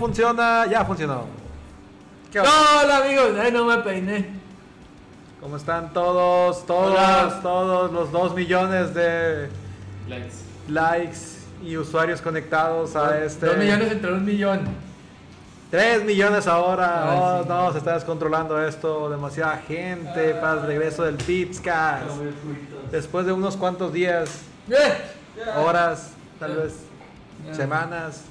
funciona, ya funcionó. ¿Qué onda? Hola amigos, ay no me peiné. ¿Cómo están todos, todos, Hola. todos los 2 millones de Likes. likes y usuarios conectados a este? Dos millones entre un millón. 3 millones ahora. Ay, oh, sí. no, se está descontrolando esto. Demasiada gente para el regreso del Pizcast. Después de unos cuantos días, Eh, horas, tal vez Ya. semanas,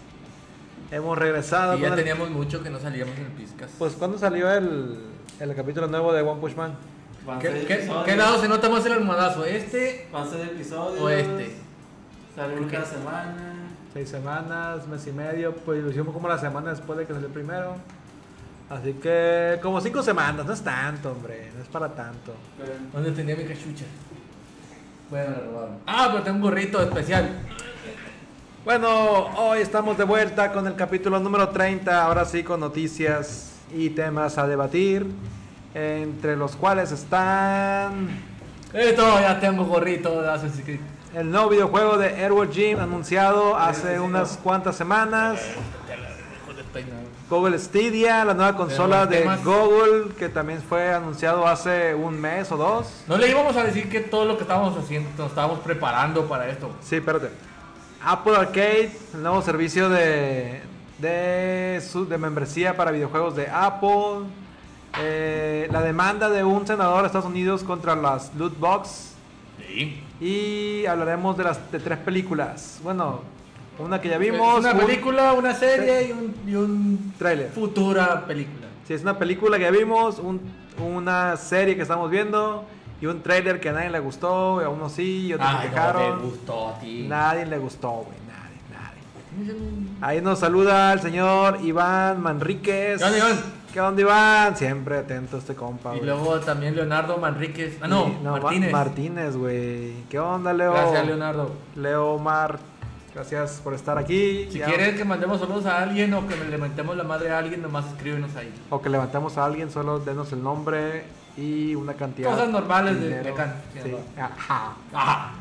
hemos regresado. Y ya el- teníamos mucho que no salíamos en el Piscas. Pues, ¿cuándo salió el, el capítulo nuevo de One Punch Man? ¿Qué, qué- lado se nota más el almohadazo? ¿Este Van a ser episodios. o este? Sale ¿Por uno qué? cada semana. Seis semanas, mes y medio, pues lo hicimos como la semana después de que salió el primero. Así que como cinco semanas, no es tanto, hombre, no es para tanto. ¿Dónde tenía mi cachucha? Bueno, la robaron. Ah, pero tengo un gorrito especial. Bueno, hoy estamos de vuelta con el capítulo número 30, ahora sí con noticias y temas a debatir, entre los cuales están Esto, ya tengo gorrito de Assassin's Creed. el nuevo videojuego de Airworld Gym anunciado hace unas cuantas semanas. Google Stadia, la nueva consola de. Google, que también fue anunciado hace un mes o dos. No le íbamos a decir que todo lo que estábamos haciendo, nos estábamos preparando para esto. Sí, espérate. Apple Arcade, el nuevo servicio de, de, su- de membresía para videojuegos de Apple. Eh, la demanda de un senador de Estados Unidos contra las loot box. Sí. Y hablaremos de las de tres películas. Bueno, una que ya vimos. una un película, una serie y un, y un Trailer. futura película. Sí, es una película que ya vimos, un- una serie que estamos viendo y un trailer que a nadie le gustó, y a unos sí y otros se Ay, no quejaron. te gustó a ti. Nadie le gustó, güey, nadie, nadie. Ahí nos saluda el señor Iván Manríquez. ¿Qué onda, Iván? ¿Qué onda, Iván? Siempre atento a este compa, Y güey. luego también Leonardo Manríquez. Ah, no, Y- Ma- Martínez. Martínez, güey. ¿Qué onda, Leo? Gracias, Leonardo. Leo Mar, gracias por estar aquí. Si Ya- quieres que mandemos saludos a alguien o que le mentemos la madre a alguien, nomás escríbenos ahí. O que levantemos a alguien, solo denos el nombre y una cantidad. Cosas normales de- de can- Sí. Ajá. Ajá.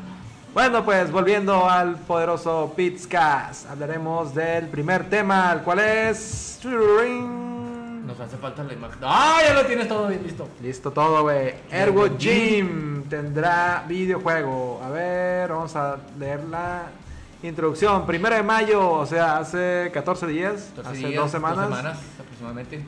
Bueno, pues volviendo al poderoso Pizcast, hablaremos del primer tema, el cual es. Nos hace falta la imagen. ¡Ah! Ya lo tienes todo bien listo. Listo todo, güey. Ergo Gym tendrá videojuego. A ver, vamos a leer la introducción. Primero de mayo, o sea, hace 14 días, 14 hace días, dos semanas. aproximadamente.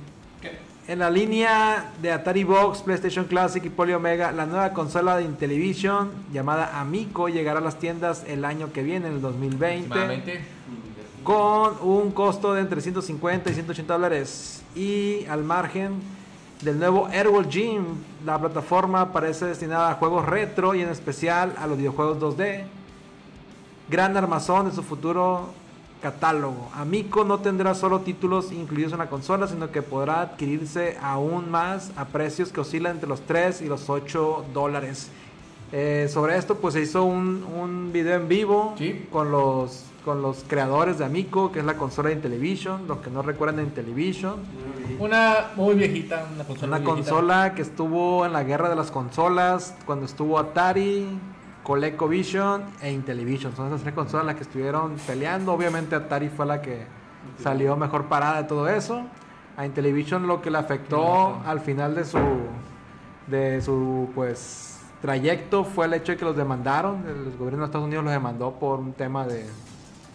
En la línea de Atari Box, PlayStation Classic y Poly Omega, la nueva consola de Intellivision llamada Amico llegará a las tiendas el año que viene, en el 2020, Aproximadamente. con un costo de entre 150 y 180 dólares. Y al margen del nuevo Airworld Gym, la plataforma parece destinada a juegos retro y en especial a los videojuegos 2D. Gran armazón de su futuro catálogo. Amico no tendrá solo títulos incluidos en la consola, sino que podrá adquirirse aún más a precios que oscilan entre los 3 y los 8 dólares. Eh, sobre esto, pues se hizo un, un video en vivo Sí. con, los, con los creadores de Amico, que es la consola de Intellivision. Los que no recuerdan de Intellivision, Una muy viejita, una consola. una muy viejita. consola que estuvo en la guerra de las consolas cuando estuvo Atari, ColecoVision e Intellivision. Son esas tres consolas las que estuvieron peleando. Obviamente Atari fue la que salió mejor parada de todo eso. A Intellivision lo que le afectó al final de su de su pues trayecto fue el hecho de que los demandaron. El gobierno de Estados Unidos los demandó por un tema de,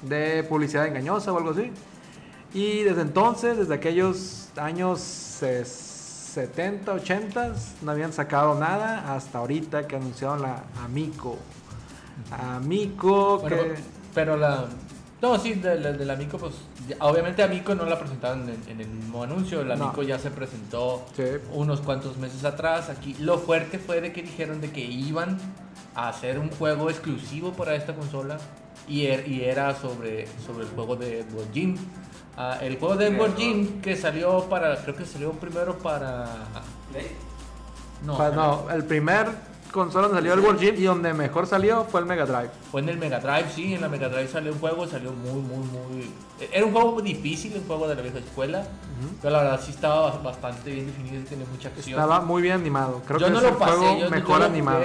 de publicidad engañosa o algo así. Y desde entonces, desde aquellos años eh, 70, 80, no habían sacado nada hasta ahorita que anunciaron la Amico. Amico, Bueno, que... pero la. No, sí, del de, Amico, pues. Obviamente, Amico no la presentaron en, en el mismo anuncio. El No. Amico ya se presentó Sí. unos cuantos meses atrás. Aquí lo fuerte fue de que dijeron de que iban a hacer un juego exclusivo para esta consola. Y, er- y era sobre, sobre el juego de Jim. Ah, el juego de Edward Jim que salió para. Creo que salió primero para. Play. No, no, el primer consola donde salió el World Gym y donde mejor salió fue el Mega Drive. Fue en el Mega Drive, sí, en la Mega Drive salió un juego, salió muy, muy, muy... Era un juego muy difícil, un juego de la vieja escuela, pero la verdad sí estaba bastante bien definido y tenía mucha acción. Estaba muy bien animado. Creo yo que no es lo el pasé, juego yo, yo mejor lo animado.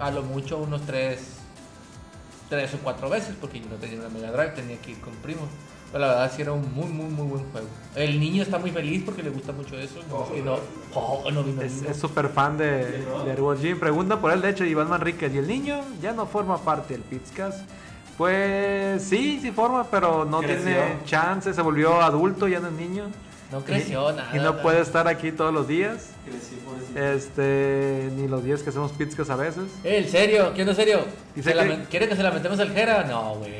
a lo mucho unos tres, tres o cuatro veces, porque yo no tenía una Mega Drive, tenía que ir con primos. Pero la verdad sí era un muy, muy, muy buen juego. El niño está muy feliz porque le gusta mucho eso. No, es que no, oh, no el Es súper fan de, de Airwall Jim. Pregunta por él, de hecho, Iván Manríquez. ¿Y el niño ya no forma parte del Pizcas? Pues sí, sí forma, pero no Creció. tiene chance. Se volvió adulto, ya no es niño. No creció y, nada. Y no nada. puede estar aquí todos los días. Este, ni los días que hacemos Pizcas a veces. ¿En serio? ¿Quién es serio? Dice ¿Se la que- men- ¿Quiere que se la metemos al Jera? No, güey.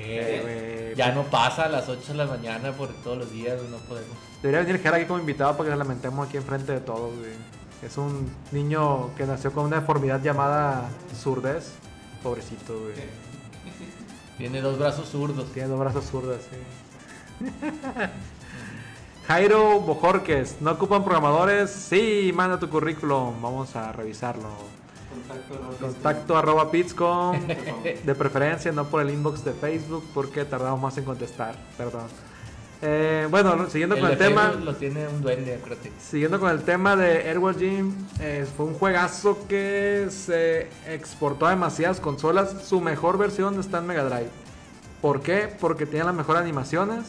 Ya no pasa a las 8 de la mañana por todos los días, no podemos. Debería venir Jera aquí como invitado para que se lamentemos aquí enfrente de todos. güey. Es un niño que nació con una deformidad llamada surdez. Pobrecito, güey. Tiene dos brazos zurdos. Tiene dos brazos zurdos, sí. Jairo Bojorques, ¿no ocupan programadores? Sí, manda tu currículum, vamos a revisarlo. Contacto, arroba Facebook. de preferencia, no por el inbox de Facebook, porque tardamos más en contestar, perdón. Eh, bueno, siguiendo El con el tema, Lo tiene un duende, acuérdate. siguiendo con el tema de Airwall Gym, eh, fue un juegazo que se exportó a demasiadas consolas. Su mejor versión está en Mega Drive. ¿Por qué? Porque tiene las mejores animaciones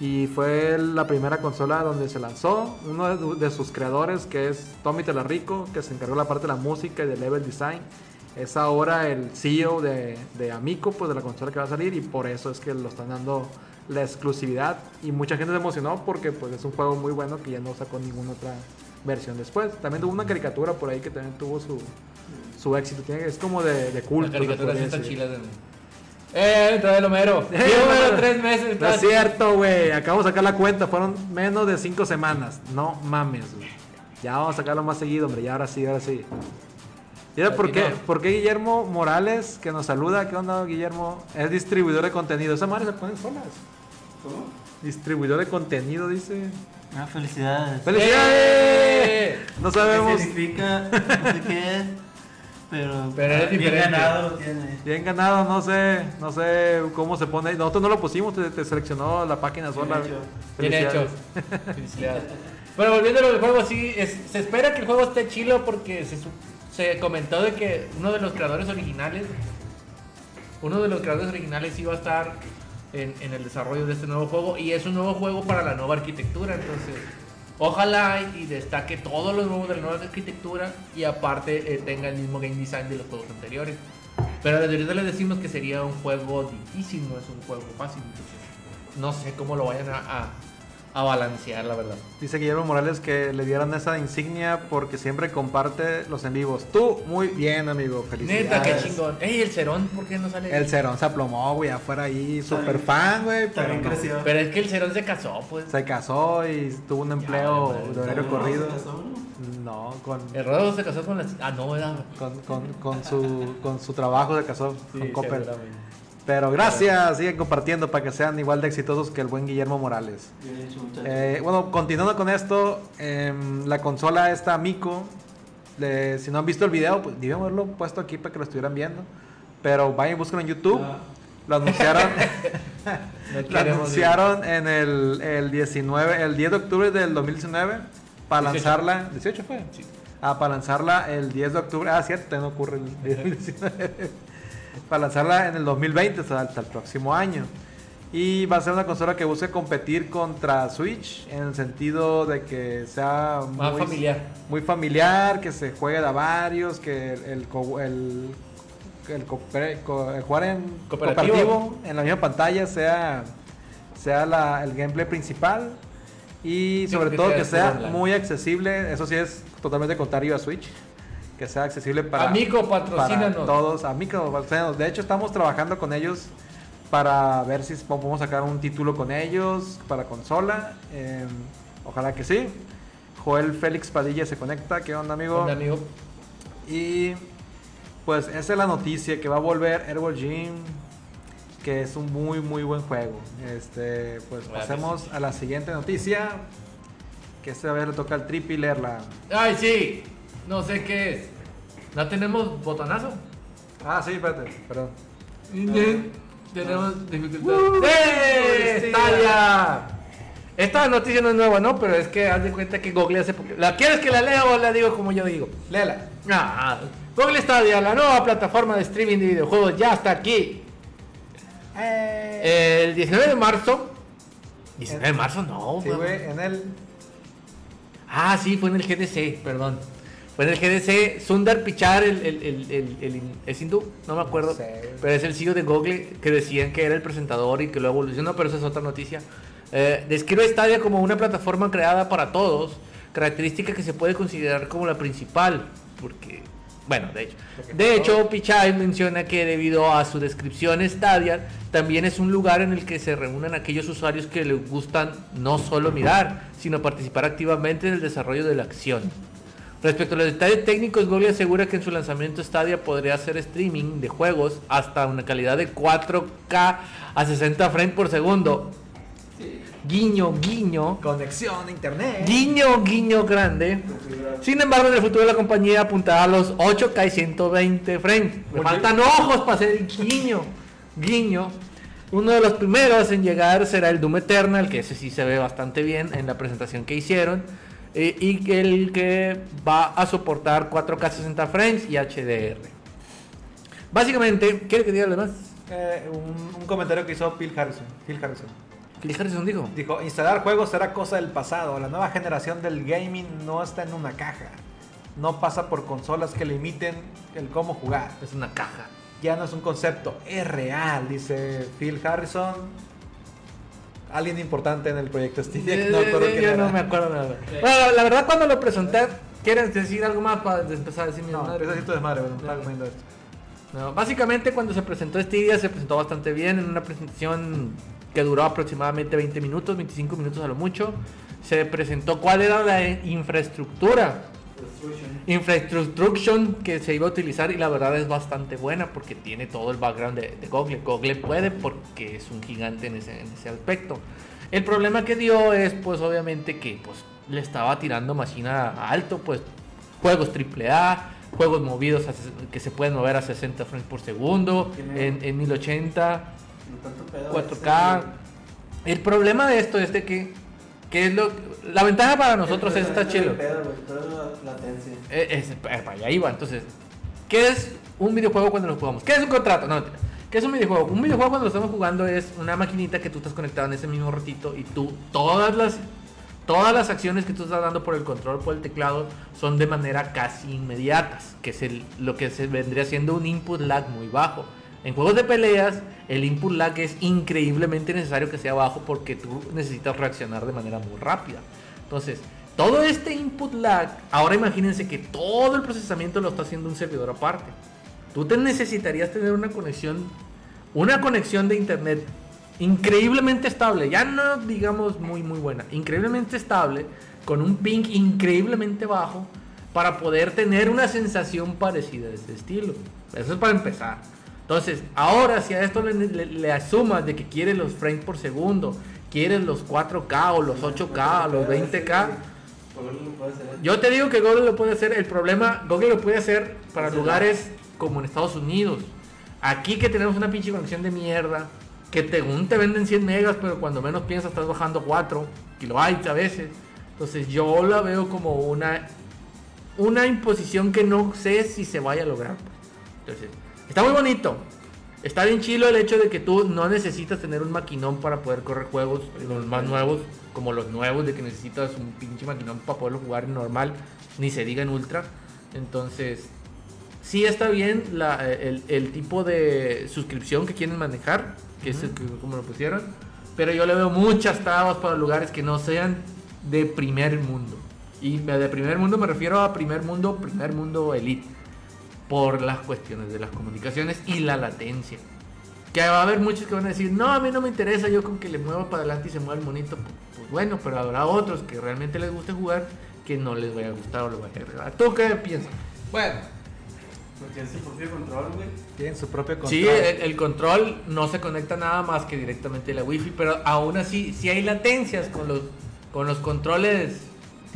y fue la primera consola donde se lanzó. Uno de, de sus creadores, que es Tommy Telarico, que se encargó de la parte de la música y de level design, es ahora el CEO de, de Amico, pues de la consola que va a salir y por eso es que lo están dando la exclusividad y mucha gente se emocionó porque pues es un juego muy bueno que ya no sacó ninguna otra versión después. También tuvo una caricatura por ahí que también tuvo su, su éxito. Tiene, es como de, de culto. Podría están decir. chilas. de- Eh, entra el Homero. Eh, Llevo Homero. tres meses. No es cierto, güey. Acabo de sacar la cuenta. Fueron menos de cinco semanas. No mames, güey. Ya vamos a sacarlo más seguido, hombre. Ya ahora sí, ahora sí. Mira, ¿por qué. ¿por qué Guillermo Morales, que nos saluda? ¿Qué onda, Guillermo? Es distribuidor de contenido. Esa madre se ponen solas. ¿Cómo? Distribuidor de contenido, dice. Ah, felicidades. ¡Felicidades! ¡Eh! No ¿Qué sabemos. significa? No sé qué es. Pero, Pero es bien diferente. ganado lo tiene. Bien ganado, no sé, no sé cómo se pone. Nosotros no lo pusimos, te, te seleccionó la página Bien sola. hecho. Bien hecho. Felicidades. Bueno, volviendo al juego, sí, es- se espera que el juego esté chilo porque se, se comentó de que uno de los creadores originales, uno de los creadores originales iba a estar en, en el desarrollo de este nuevo juego y es un nuevo juego para la nueva arquitectura, entonces ojalá y, destaque todos los nuevos de la nueva arquitectura y aparte eh, tenga el mismo game design de los juegos anteriores. Pero desde ahorita les decimos que sería un juego difícil, no es un juego fácil, entonces no sé cómo lo vayan a- a balancear, la verdad. Dice Guillermo Morales que le dieron esa insignia porque siempre comparte los en vivos. Tú, muy bien, amigo. Felicidades. Neta, qué chingón. Ey, el Cerón, ¿por qué no sale? El Cerón se aplomó, güey, afuera ahí. Super fan, güey. Pero También no. creció. Pero es que el Cerón se casó, pues. Se casó y tuvo un empleo madre, de horario ¿No? corrido. ¿Se casó uno? No, con, El Rodo se casó con las. Ah, no, ¿verdad? con, con, con su, con su trabajo se casó con Coppel. Pero gracias, siguen compartiendo para que sean igual de exitosos que el buen Guillermo Morales. Bien hecho, muchachos. Eh, bueno, continuando con esto, em, la consola esta Amico, le- si no han visto el video, pues debíamos haberlo puesto aquí para que lo estuvieran viendo. Pero vayan y busquen en YouTube. Ah. Lo anunciaron, No lo anunciaron en el, el 19, el 10 de octubre del 2019 para 18. lanzarla. ¿18 fue? Sí. Ah, para lanzarla el 10 de octubre. Ah, cierto, no ocurre el 10 del 19. Para lanzarla en el 2020, o sea, hasta el próximo año. Y va a ser una consola que busque competir contra Switch en el sentido de que sea Más muy familiar. muy familiar, que se juegue de a varios, que el, el, el, jugar en Cooperativo. cooperativo en la misma pantalla sea, sea la- el gameplay principal y Sí, sobre que todo sea que sea muy accesible, eso sí es totalmente contrario a Switch, que sea accesible para, Amico, para patrocínanos. todos, Amico, patrocínanos. De hecho estamos trabajando con ellos para ver si podemos sacar un título con ellos para consola. eh, ojalá que sí. Joel Félix Padilla se conecta. ¿Qué onda, amigo? Hola, amigo. Y pues esa es la noticia que va a volver Airwall Gym, que es un muy muy buen juego. Este, pues pasemos a la siguiente noticia, que esta vez le toca al Tripi leerla. Ay, sí. No sé qué es. ¿No tenemos botonazo? Ah, sí, espérate, perdón. Tenemos dificultad. ¡Eh! sí, ¡Stadia! Esta noticia no es nueva, ¿no? Pero es que haz de cuenta que Google hace poco. ¿La quieres que la lea o la digo como yo digo? Léela. Ah, Google Stadia, la nueva plataforma de streaming de videojuegos, ya está aquí. Eh, El 19 de marzo 19 de marzo no, Sí, güey, en el. Ah, sí, fue en el GDC, perdón. En el GDC. Sundar Pichar, el, el, el, el, el- ¿es hindú? No me acuerdo. No sé. Pero es el CEO de Google que decían que era el presentador y que lo evolucionó, pero esa es otra noticia. Eh, describe Stadia como una plataforma creada para todos, característica que se puede considerar como la principal, porque, bueno, de hecho. Porque De hecho. Pichai menciona que debido a su descripción Stadia, también es un lugar en el que se reúnen aquellos usuarios que les gustan no solo mirar, sino participar activamente en el desarrollo de la acción. Respecto a los detalles técnicos, Google asegura que en su lanzamiento Stadia podría hacer streaming de juegos hasta una calidad de 4K a 60 frames por segundo. Guiño, guiño. Conexión a internet. Guiño, guiño grande. Sin embargo, en el futuro la compañía apuntará a los 8K y 120 frames. Porque- faltan ojos para hacer el guiño. Guiño. Uno de los primeros en llegar será el Doom Eternal, que ese sí se ve bastante bien en la presentación que hicieron. Eh, y el que va a soportar 4K 60 frames y HDR. Básicamente, ¿quiere que diga lo demás? Eh, un, un comentario que hizo Phil Harrison. Phil Harrison. ¿Qué Harrison dijo? Dijo, instalar juegos será cosa del pasado. La nueva generación del gaming no está en una caja. No pasa por consolas que limiten el cómo jugar. Es una caja. Ya no es un concepto, es real, dice Phil Harrison. Alguien importante en el proyecto Stadia. que no me acuerdo Eh, yo era. no me acuerdo nada. Bueno, la verdad cuando lo presenté, ¿quieren decir algo más para empezar a decir mi No, madre? empieza a decir tu desmadre, bueno, estaba comiendo esto. No, básicamente cuando se presentó Stadia se presentó bastante bien en una presentación que duró aproximadamente 20 minutos, 25 minutos a lo mucho. Se presentó cuál era la infraestructura, infraestructura que se iba a utilizar y la verdad es bastante buena porque tiene todo el background de, de Google. Google puede porque es un gigante en ese, en ese aspecto. El problema que dio es pues obviamente que pues le estaba tirando máquina a alto, pues juegos AAA, juegos movidos a que se pueden mover a 60 frames por segundo, en, en 1080. No tanto pedo. 4K. El problema de esto es de que, que es lo, la ventaja para nosotros es está chido. La latencia. Eh, es- eh, para allá iba. Entonces, ¿qué es un videojuego cuando lo jugamos? ¿Qué es un contrato? No. ¿Qué es un videojuego? Un videojuego cuando lo estamos jugando es una maquinita que tú estás conectado en ese mismo ratito y tú todas las todas las acciones que tú estás dando por el control por el teclado son de manera casi inmediatas, que es el- lo que se vendría siendo un input lag muy bajo. En juegos de peleas, el input lag es increíblemente necesario que sea bajo porque tú necesitas reaccionar de manera muy rápida. Entonces, todo este input lag, ahora imagínense que todo el procesamiento lo está haciendo un servidor aparte. Tú te necesitarías tener una conexión, una conexión de internet increíblemente estable, ya no digamos muy muy buena, increíblemente estable, con un ping increíblemente bajo para poder tener una sensación parecida de ese estilo. Eso es para empezar. Entonces, ahora si a esto le, le, le asumas de que quieres los frames por segundo, quieres los 4K o los 8K o los 20K, Google lo puede hacer. yo te digo que Google lo puede hacer. El problema, Google lo puede hacer para lugares como en Estados Unidos. Aquí que tenemos una pinche conexión de mierda, que según te venden 100 megas, pero cuando menos piensas estás bajando 4 kilobytes a veces. Entonces yo la veo como una, una imposición que no sé si se vaya a lograr. Entonces, está muy bonito. Está bien chilo el hecho de que tú no necesitas tener un maquinón para poder correr juegos, los más nuevos, como los nuevos, de que necesitas un pinche maquinón para poderlo jugar en normal, ni se diga en ultra. Entonces, sí está bien la- el, el tipo de suscripción que quieren manejar, que es el que- como lo pusieron, pero yo le veo muchas trabas para lugares que no sean de primer mundo. Y de primer mundo me refiero a primer mundo, primer mundo elite por las cuestiones de las comunicaciones y la latencia. Que va a haber muchos que van a decir, no, a mí no me interesa, yo con que le mueva para adelante y se mueva el monito, pues, pues bueno, pero habrá otros que realmente les guste jugar que no les vaya a gustar o les vaya a agradar. ¿Tú qué piensas? Bueno, Porque es su propio control, güey. tienen su propio control. Sí, el, el control no se conecta nada más que directamente a la wifi, pero aún así, si hay latencias con los, con los controles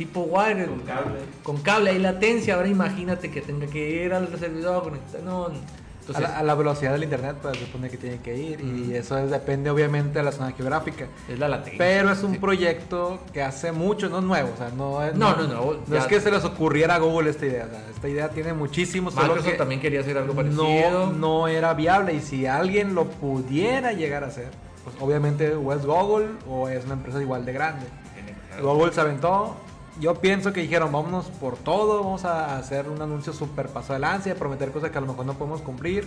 tipo wire, Con cable. con cable hay latencia, ahora imagínate que tenga que ir al servidor a conectar, no, a, entonces la, a la velocidad del internet, pues se supone que tiene que ir. Y eso es- depende, obviamente, de la zona geográfica. es la latencia. Pero es un Sí. proyecto que hace mucho, no es nuevo. O sea, no es, No, no, no, No ya- es que se les ocurriera a Google esta idea. o sea, esta idea tiene muchísimos. Microsoft que también quería hacer algo parecido. no, no era viable. Y si alguien lo pudiera llegar a hacer, pues obviamente o es Google o es una empresa igual de grande. Google se aventó. Yo pienso que dijeron, vámonos por todo, vamos a hacer un anuncio súper paso de lanza y a prometer cosas que a lo mejor no podemos cumplir.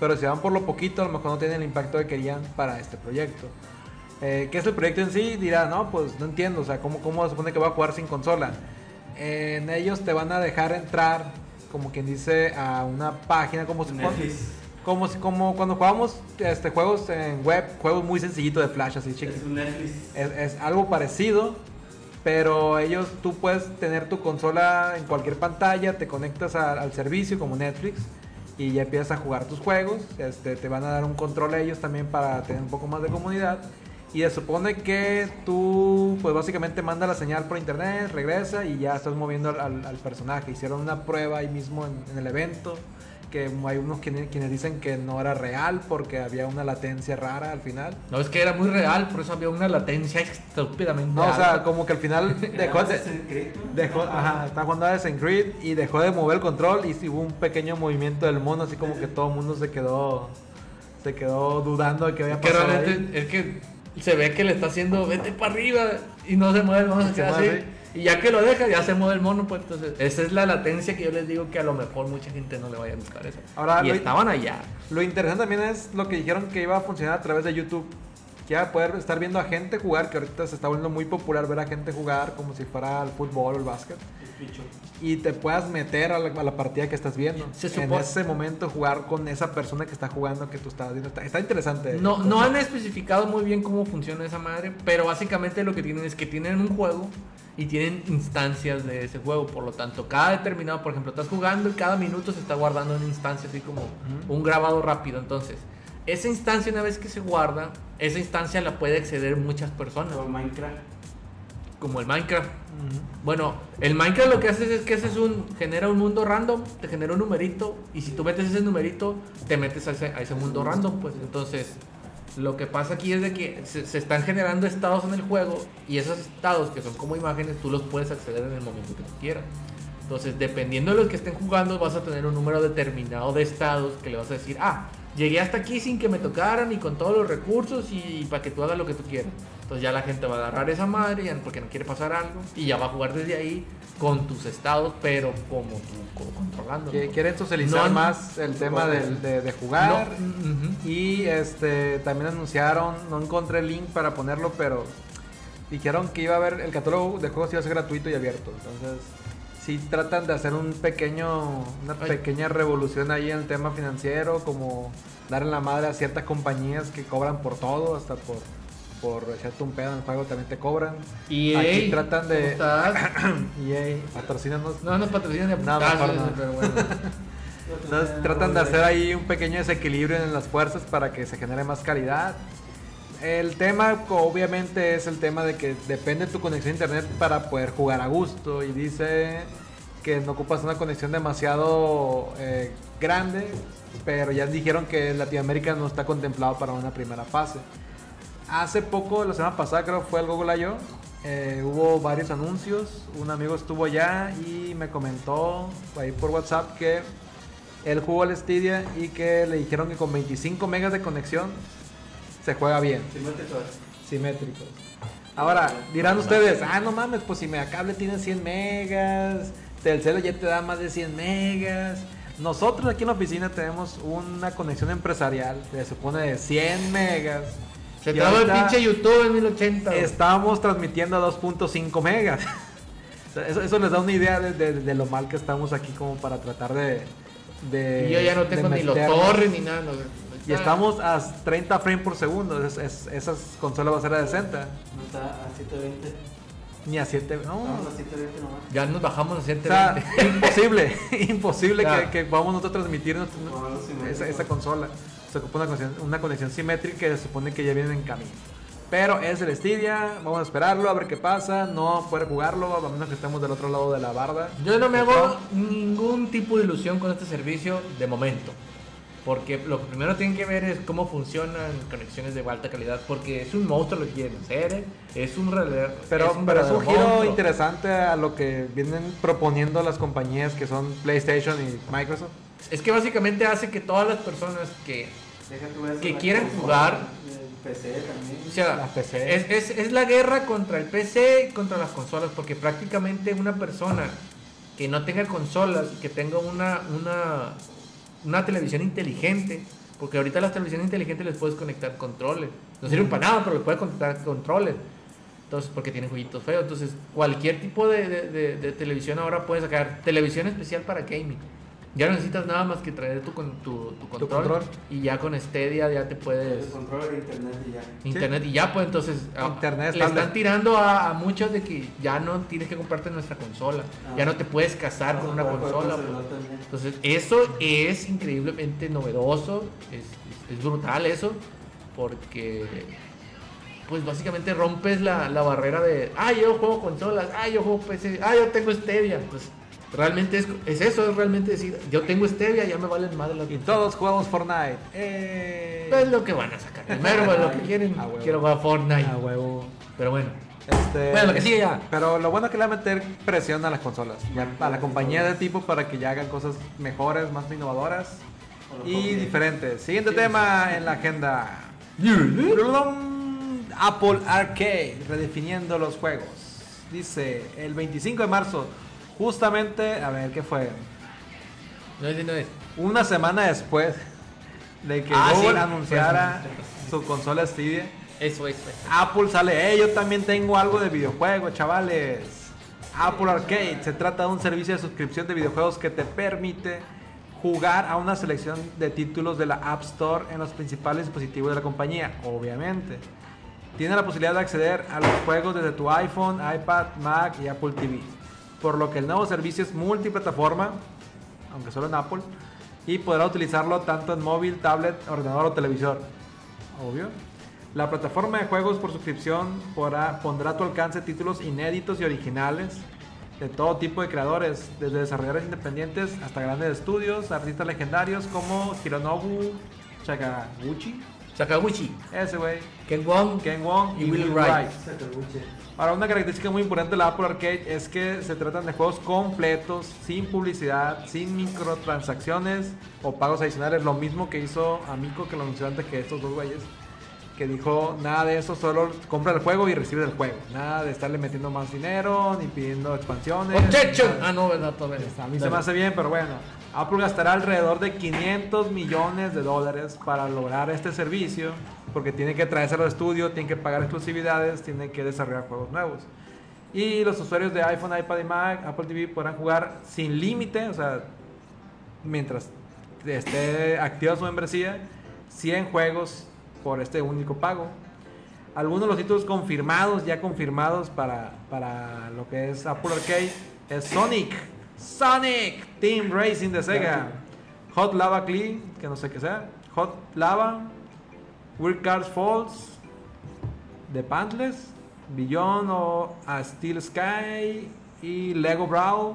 Pero si van por lo poquito, a lo mejor no tienen el impacto que querían para este proyecto. Eh, ¿Qué es el proyecto en sí? Dirá, no, pues no entiendo, o sea, ¿cómo, cómo se supone que va a jugar sin consola? En ellos te van a dejar entrar, como quien dice, a una página como si como, como cuando jugamos este, juegos en web, juegos muy sencillitos de flash, así Es chiquitos. un Netflix. Es, es algo parecido, pero ellos, tú puedes tener tu consola en cualquier pantalla, te conectas a- al servicio como Netflix y ya empiezas a jugar tus juegos. Este, te van a dar un control ellos también para tener un poco más de comunidad. Y se supone que tú, pues básicamente manda la señal por internet, regresa y ya estás moviendo al, personaje. Hicieron una prueba ahí mismo en el evento, que hay unos quienes, quienes dicen que no era real porque había una latencia rara al final. No, es que era muy real, por eso había una latencia estúpidamente No, o sea, como que al final dejó de, dejó, ajá, estaba jugando a Creed y dejó de mover el control y hubo un pequeño movimiento del mono, así como que todo el mundo se quedó se quedó dudando de que había que pasado ahí. realmente es que se ve que le está haciendo vete para arriba y no se mueve Se queda mueve así. Y ya que lo deja, ya se mueve el mono, pues entonces esa es la latencia que yo les digo que a lo mejor mucha gente no le vaya a gustar eso. Ahora, y estaban allá. Lo interesante también es lo que dijeron que iba a funcionar a través de YouTube. Que iba a poder estar viendo a gente jugar, que ahorita se está volviendo muy popular ver a gente jugar como si fuera el fútbol o el básquet. Y te puedas meter a la, a la partida que estás viendo. Se en ese momento jugar con esa persona que está jugando que tú estás viendo. Está, está interesante. No, no han especificado muy bien cómo funciona esa madre, pero básicamente lo que tienen es que tienen un juego y tienen instancias de ese juego. Por lo tanto, cada determinado, por ejemplo, estás jugando y cada minuto se está guardando una instancia, así como un grabado rápido. Entonces, esa instancia, una vez que se guarda, esa instancia la puede acceder muchas personas, Como Minecraft. como el Minecraft. Bueno, el Minecraft lo que haces es que haces un, genera un mundo random, te genera un numerito, y si tú metes ese numerito, te metes a ese, a ese mundo random, pues entonces lo que pasa aquí es de que se, se están generando estados en el juego, y esos estados que son como imágenes, tú los puedes acceder en el momento que tú quieras. Entonces, dependiendo de los que estén jugando, vas a tener un número determinado de estados que le vas a decir, ah, llegué hasta aquí sin que me tocaran y con todos los recursos y, para que tú hagas lo que tú quieras. Entonces ya la gente va a agarrar esa madre ya porque no quiere pasar algo y ya va a jugar desde ahí con tus estados, pero como tú controlando. Quieren socializar No, más el tema del- de, de jugar. Y este también anunciaron, no encontré el link para ponerlo, pero dijeron que iba a haber el catálogo de juegos iba a ser gratuito y abierto. Entonces, sí tratan de hacer un pequeño una Ay. pequeña revolución ahí en el tema financiero, como darle la madre a ciertas compañías que cobran por todo, hasta por por echarte un pedo en el juego también te cobran. Y Aquí tratan de- ¿cómo estás? EA, patrocínanos. No, nos patrocinan de No, mejor no. pero bueno. Entonces tratan de hacer ahí un pequeño desequilibrio en las fuerzas para que se genere más calidad. El tema obviamente es el tema de que depende de tu conexión a internet para poder jugar a gusto y dice que no ocupas una conexión demasiado eh, grande, pero ya dijeron que Latinoamérica no está contemplado para una primera fase. Hace poco, la semana pasada creo fue el Google I.O. eh, hubo varios anuncios, un amigo estuvo allá y me comentó ahí por WhatsApp que él jugó al Stadia y que le dijeron que con 25 megas de conexión se juega bien, Simétricos. simétricos. Ahora, dirán ustedes, ah, no mames, pues si Megacable tiene 100 megas, Telcel ya te da más de 100 megas. Nosotros aquí en la oficina tenemos una conexión empresarial, se supone de 100 megas. Se traba el pinche YouTube en 1080. güey. Estábamos transmitiendo a 2.5 megas. Eso, eso les da una idea de, de- de lo mal que estamos aquí como para tratar de... de Y yo ya no tengo ni los torres ni nada. no, Y estamos a 30 frames por segundo. Es, es- esas consolas va a ser a 60. No está a 720. Ni a 7. No. Vamos a 720 nomás. Ya nos bajamos a O sea, 120. imposible. imposible que, que vamos nosotros a transmitir nuestra- esa, esa consola. Se ocupa una conexión, una conexión simétrica que se supone que ya viene en camino. Pero es el Stadia, vamos a esperarlo, a ver qué pasa. No poder jugarlo, a menos que estemos del otro lado de la barda. Yo no me hago ningún tipo de ilusión con este servicio de momento. Porque lo que primero tienen que ver es cómo funcionan conexiones de alta calidad. Porque es un monstruo lo que quieren hacer. ¿eh? Es un rele- Pero, un pero es un giro monstruo. interesante a lo que vienen proponiendo las compañías que son PlayStation y Microsoft. Es que básicamente hace que todas las personas que que quieran jugar, de- PC también. O sea, Las PC. Es, es, es la guerra contra el PC y contra las consolas, porque prácticamente una persona que no tenga consolas y que tenga una, una, una televisión inteligente, porque ahorita las televisiones inteligentes les puedes conectar controles. No sirven para nada, pero les puedes conectar controles. Entonces, porque tienen jueguitos feos. Entonces, cualquier tipo de, de- de- de televisión ahora puede sacar televisión especial para gaming. Ya no necesitas nada más que traer tu, con- tu, tu control, control. y ya con Stadia ya te puedes El control de internet y ya. internet y ya pues entonces a- Internet, le están tirando a, a muchos de que ya no tienes que comprarte nuestra consola Ah. ya no te puedes casar con una consola con pues. entonces eso es increíblemente novedoso es, es- es brutal eso porque pues básicamente rompes la, la barrera de ah yo juego consolas ah yo juego PC ah yo tengo Stevia pues realmente es, es eso es realmente decir yo tengo Stevia ya me valen más de las Y todos jugamos Fortnite. ¡Eh! es lo que van a sacar primero pues, lo que quieren A huevo. quiero jugar Fortnite A huevo. pero bueno Este, Bueno, lo que sigue ya. Pero lo bueno es que le va a meter presión a las consolas, ya, a la compañía de tipo para que ya hagan cosas mejores, más innovadoras y diferentes. Siguiente tema en la agenda. Apple Arcade, redefiniendo los juegos. Dice, el 25 de marzo, justamente, a ver, ¿qué fue? No es, no es. Una semana después de que Ah, Google sí. anunciara su consola Stadia. Eso es. eso. Apple sale, "Eh, yo también tengo algo de videojuegos, chavales. Apple Arcade se trata de un servicio de suscripción de videojuegos que te permite jugar a una selección de títulos de la App Store en los principales dispositivos de la compañía, obviamente. Tiene la posibilidad de acceder a los juegos desde tu iPhone, iPad, Mac y Apple TV. Por lo que el nuevo servicio es multiplataforma, aunque solo en Apple, y podrá utilizarlo tanto en móvil, tablet, ordenador o televisor. Obvio. La plataforma de juegos por suscripción podrá- pondrá a tu alcance títulos inéditos y originales de todo tipo de creadores, desde desarrolladores independientes hasta grandes estudios, artistas legendarios como Hironobu Sakaguchi, Sakaguchi, ese güey, Ken Wong Ken Wong y, Y Will Will Wright. Wright. Ahora, una característica muy importante de la Apple Arcade es que se tratan de juegos completos, sin publicidad, sin microtransacciones o pagos adicionales. Lo mismo que hizo Amico, que lo anunció antes que estos dos güeyes, que dijo nada de eso, solo compra el juego y recibe el juego. Nada de estarle metiendo más dinero, ni pidiendo expansiones. Nada. Ah, no, verdad, todavía. A mí se me hace bien, pero bueno. Apple gastará alrededor de 500 millones de dólares para lograr este servicio, porque tiene que traérselo al estudio, tiene que pagar exclusividades, tiene que desarrollar juegos nuevos. Y los usuarios de iPhone, iPad y Mac, Apple TV podrán jugar sin límite, o sea, mientras esté activa su membresía, 100 juegos por este único pago. Algunos de los títulos confirmados, ya confirmados para, para lo que es Apple Arcade, es Sonic, Sonic Team Racing de Sega, Hot Lava Clean, que no sé qué sea, Hot Lava, Weird Cars Falls, The Pantless, Beyond o A Steel Sky y Lego Brawl.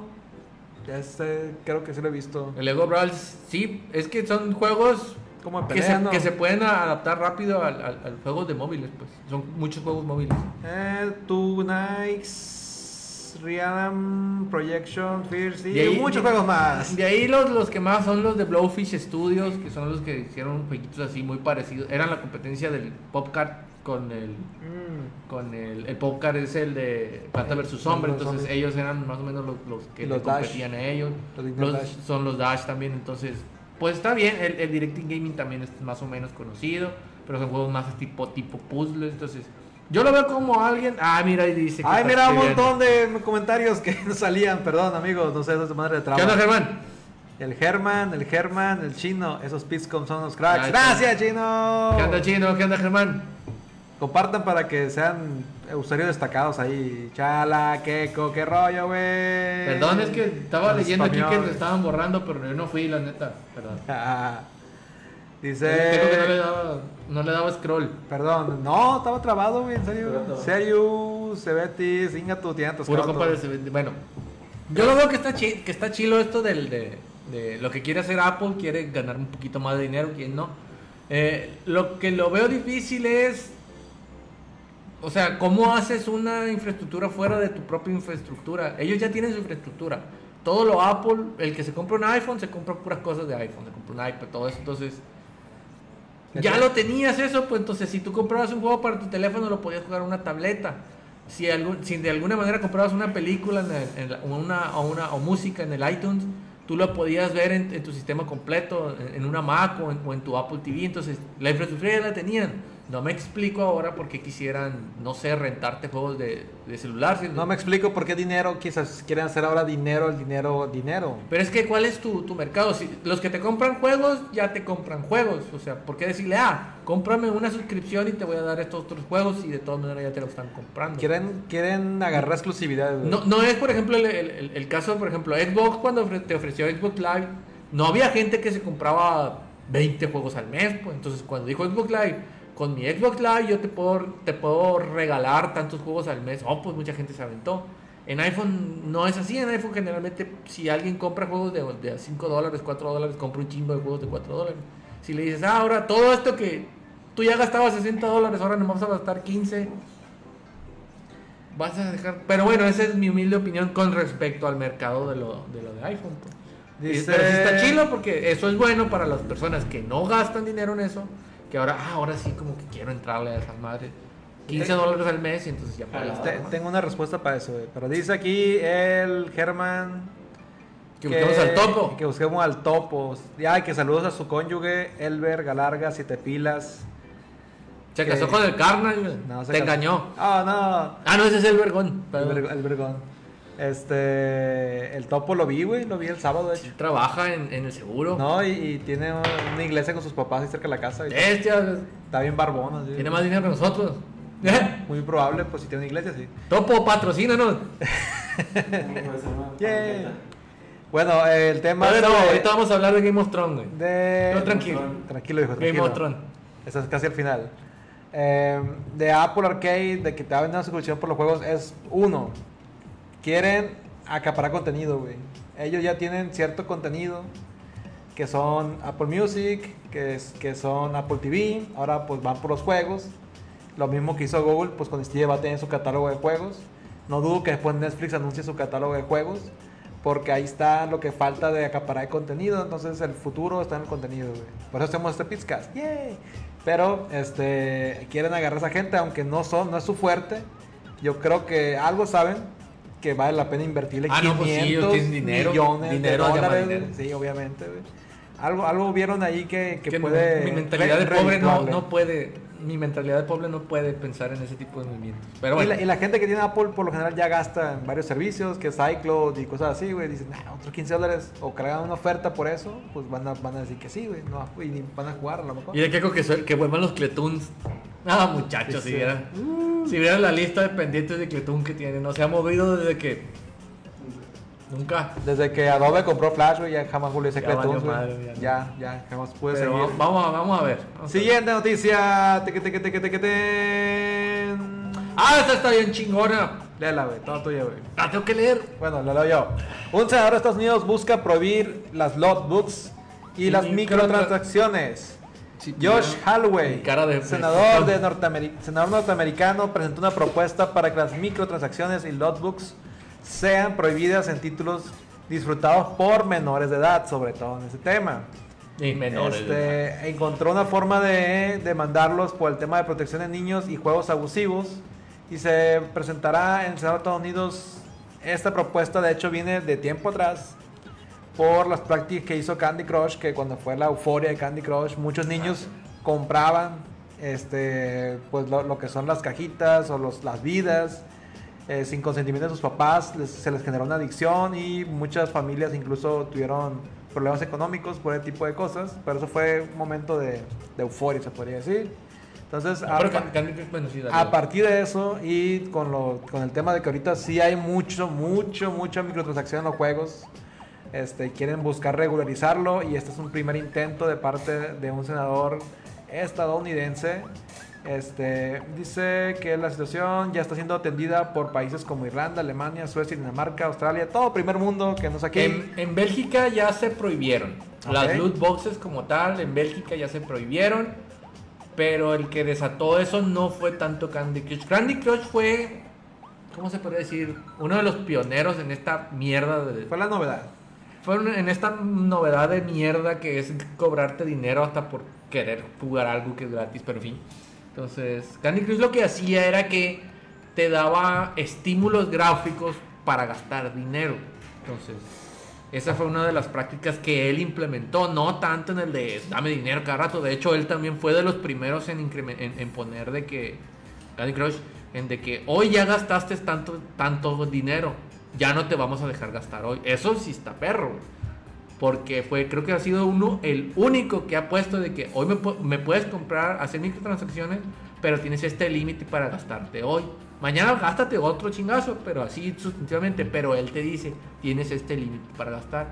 Este creo que sí lo he visto. El Lego Brawls, sí, es que son juegos Como de que pelea, se, ¿no? que se pueden adaptar rápido al, al, al juego de móviles, pues. Son muchos juegos móviles. Eh, Two Nights, Rhythm, Projection, Fierce y ahí- muchos de- juegos más. De ahí los, los que más son los de Blowfish Studios, que son los que hicieron jueguitos así muy parecidos. Eran la competencia del Popcart con el Mm, con el, el Popcar es el de Planta vs vs. entonces ellos eran más o menos los, los que los Dash. competían a ellos. Los Dash. son los Dash también, entonces pues está bien, el, el Directing Gaming también es más o menos conocido, pero son juegos más tipo tipo puzzles, entonces yo lo veo como alguien, ah mira ahí dice que Ay, mira un montón de comentarios que no salían, perdón amigos, no sé, esa es madre de ¿Qué onda trabajo. Germán? El German, el German, el chino, esos Pizcom son los cracks. Gracias, chino. ¿Qué onda chino? ¿Qué onda Germán? Compartan para que sean usuarios destacados ahí. Chala, queco, qué rollo, güey. Perdón, es que estaba Nos leyendo aquí que te estaban borrando, pero yo no fui, la neta, perdón. Creo que no le Dice. daba, no le daba scroll. Perdón, no, estaba trabado, güey, en serio. Serio, Cebetis, Inga tu tía, tus Puro compa de CBD. Bueno, yo lo veo que está, chi- que está chilo esto del, de, de lo que quiere hacer Apple, quiere ganar un poquito más de dinero, quien no. Eh, lo que lo veo difícil es, o sea, ¿cómo haces una infraestructura fuera de tu propia infraestructura? Ellos ya tienen su infraestructura. Todo lo Apple, el que se compra un iPhone, se compra puras cosas de iPhone, se compra un iPad, todo eso. Entonces, Ya lo tenías eso, pues entonces si tú comprabas un juego para tu teléfono lo podías jugar en una tableta. Si, algún, si de alguna manera comprabas una película en el- en la- o, una, o, una, o música en el iTunes, tú lo podías ver en, en tu sistema completo, en, en una Mac o en, o en tu Apple TV. Entonces la infraestructura ya la tenían. No me explico ahora por qué quisieran, no sé, rentarte juegos de, de celular. No me explico por qué dinero, quizás quieren hacer ahora dinero, el dinero, dinero. Pero es que, ¿cuál es tu, tu mercado? Si, los que te compran juegos, ya te compran juegos. O sea, ¿por qué decirle, ah, cómprame una suscripción y te voy a dar estos otros juegos y de todas maneras ya te lo están comprando? Quieren, quieren agarrar exclusividad. No, no es, por ejemplo, el, el- el- caso, por ejemplo, Xbox cuando te ofreció Xbox Live, no había gente que se compraba 20 juegos al mes. Pues. Entonces, cuando dijo Xbox Live, con mi Xbox Live yo te puedo, te puedo regalar tantos juegos al mes. Oh, pues mucha gente se aventó. En iPhone no es así. En iPhone generalmente si alguien compra juegos de, de 5 dólares, 4 dólares, compra un chingo de juegos de 4 dólares. Si le dices, ah, ahora todo esto que tú ya gastabas 60 dólares, ahora nos vamos a gastar 15. Vas a dejar... Pero bueno, esa es mi humilde opinión con respecto al mercado de lo de, lo de iPhone. pues. Dice- Pero sí está chilo porque eso es bueno para las personas que no gastan dinero en eso. Que ahora, ah, ahora sí como que quiero entrarle a esa madre. 15 Eh, dólares al mes y entonces ya puedo Te- tengo una respuesta para eso, güey. Pero dice aquí el Germán Que busquemos al topo. Que busquemos al topo. Ya, que saludos a su cónyuge, Elber Galarga, Siete Pilas. Se que- casó con el carnal. No, se Te casó- engañó. Ah, no. Ah, no, ese es el vergón. El vergón. Este. El topo lo vi, güey. Lo vi el sábado, de hecho. Trabaja en, en el seguro. No, y, y tiene una iglesia con sus papás ahí cerca de la casa. y Bestia, Está bien barbón, así. tiene más dinero que nosotros. Muy probable, pues si tiene una iglesia, sí. Topo, patrocínanos. Yay. Bueno, el tema Bueno, de- ahorita vamos a hablar de Game of Thrones, güey. de... No, tranquilo. Tranquilo, hijo, Game tranquilo. of Thrones. Eso es casi al final. Eh, de Apple Arcade, de que te va a vender una suscripción por los juegos, es uno. Quieren acaparar contenido, güey. Ellos ya tienen cierto contenido que son Apple Music, que, es, que son Apple TV. Ahora pues van por los juegos. Lo mismo que hizo Google, pues con Steam va a tener su catálogo de juegos. No dudo que después Netflix anuncie su catálogo de juegos. Porque ahí está lo que falta de acaparar el contenido. Entonces el futuro está en el contenido, güey. Por eso hacemos este Pizcast. ¡Yay! Pero este, quieren agarrar a esa gente, aunque no, son, no es su fuerte. Yo creo que algo saben que vale la pena invertirle Ah, no, 500 pues sí, dinero. millones Dinero de dólares. dinero. Sí, obviamente, güey. Algo, algo vieron ahí que, que Que puede. mi mentalidad de re- pobre no, no puede. Mi mentalidad de pobre no puede pensar en ese tipo de movimientos. Pero y, bueno. la, y la gente que tiene Apple por lo general ya gasta en varios servicios, que es iCloud y cosas así, güey. Dicen, ah, otros 15 dólares o cargan una oferta por eso, pues van a, van a decir que sí, güey. No, y van a jugar a lo mejor. Y de qué que, que vuelvan los Cletuns. Ah, muchachos, Sí, si vieran. Si vieran la lista de pendientes de Cletun que tiene, no se ha movido desde que. Nunca. Desde que Adobe compró Flash, güey, ya jamás volvió ese Ya madre, ya. Ya, ya, jamás pude seguir. vamos, a- vamos a ver. vamos a ver. Siguiente noticia. Teque, teque, teque, teque. Ah, esta está bien chingona. Léela, güey, todo tuyo, güey. La tengo que leer. Bueno, lo leo yo. Un senador de Estados Unidos busca prohibir las lotbooks y Y las microtra- microtransacciones. Sí, Josh cara de- senador, de senador norteamericano, presentó una propuesta para que las microtransacciones y lotbooks sean prohibidas en títulos disfrutados por menores de edad, sobre todo en ese tema. Y menores. Este, encontró una forma de demandarlos por el tema de protección de niños y juegos abusivos y se presentará en el Senado de Estados Unidos. Esta propuesta de hecho viene de tiempo atrás por las prácticas que hizo Candy Crush, que cuando fue la euforia de Candy Crush, muchos niños compraban este, pues lo, lo que son las cajitas o los, las vidas eh, sin consentimiento de sus papás, les- se les generó una adicción y muchas familias incluso tuvieron problemas económicos por ese tipo de cosas, pero eso fue un momento de, de euforia, se podría decir. Entonces, Ah, a- a partir de eso y con, lo, con el tema de que ahorita sí hay mucho, mucho, mucha microtransacción en los juegos, este, quieren buscar regularizarlo y este es un primer intento de parte de un senador estadounidense. Este, dice que la situación ya está siendo atendida por países como Irlanda, Alemania, Suecia, Dinamarca, Australia, todo primer mundo que no es aquí. En, en Bélgica ya se prohibieron. Las loot boxes como tal, en Bélgica ya se prohibieron. Pero el que desató eso no fue tanto Candy Crush. Candy Crush fue, ¿cómo se podría decir? Uno de los pioneros en esta mierda. De, Fue la novedad. Fueron en esta novedad de mierda que es cobrarte dinero hasta por querer jugar algo que es gratis, pero en fin. Entonces, Candy Crush lo que hacía era que te daba estímulos gráficos para gastar dinero. Entonces, esa fue una de las prácticas que él implementó, no tanto en el de dame dinero cada rato. De hecho, él también fue de los primeros en, en poner de que Candy Crush, en de que hoy ya gastaste tanto, tanto dinero, ya no te vamos a dejar gastar hoy. Eso sí está perro. Porque fue, creo que ha sido uno, el único que ha puesto de que hoy me, me puedes comprar, hacer microtransacciones, pero tienes este límite para gastarte hoy. Mañana gástate otro chingazo, pero así sustantivamente. Pero él te dice, tienes este límite para gastar.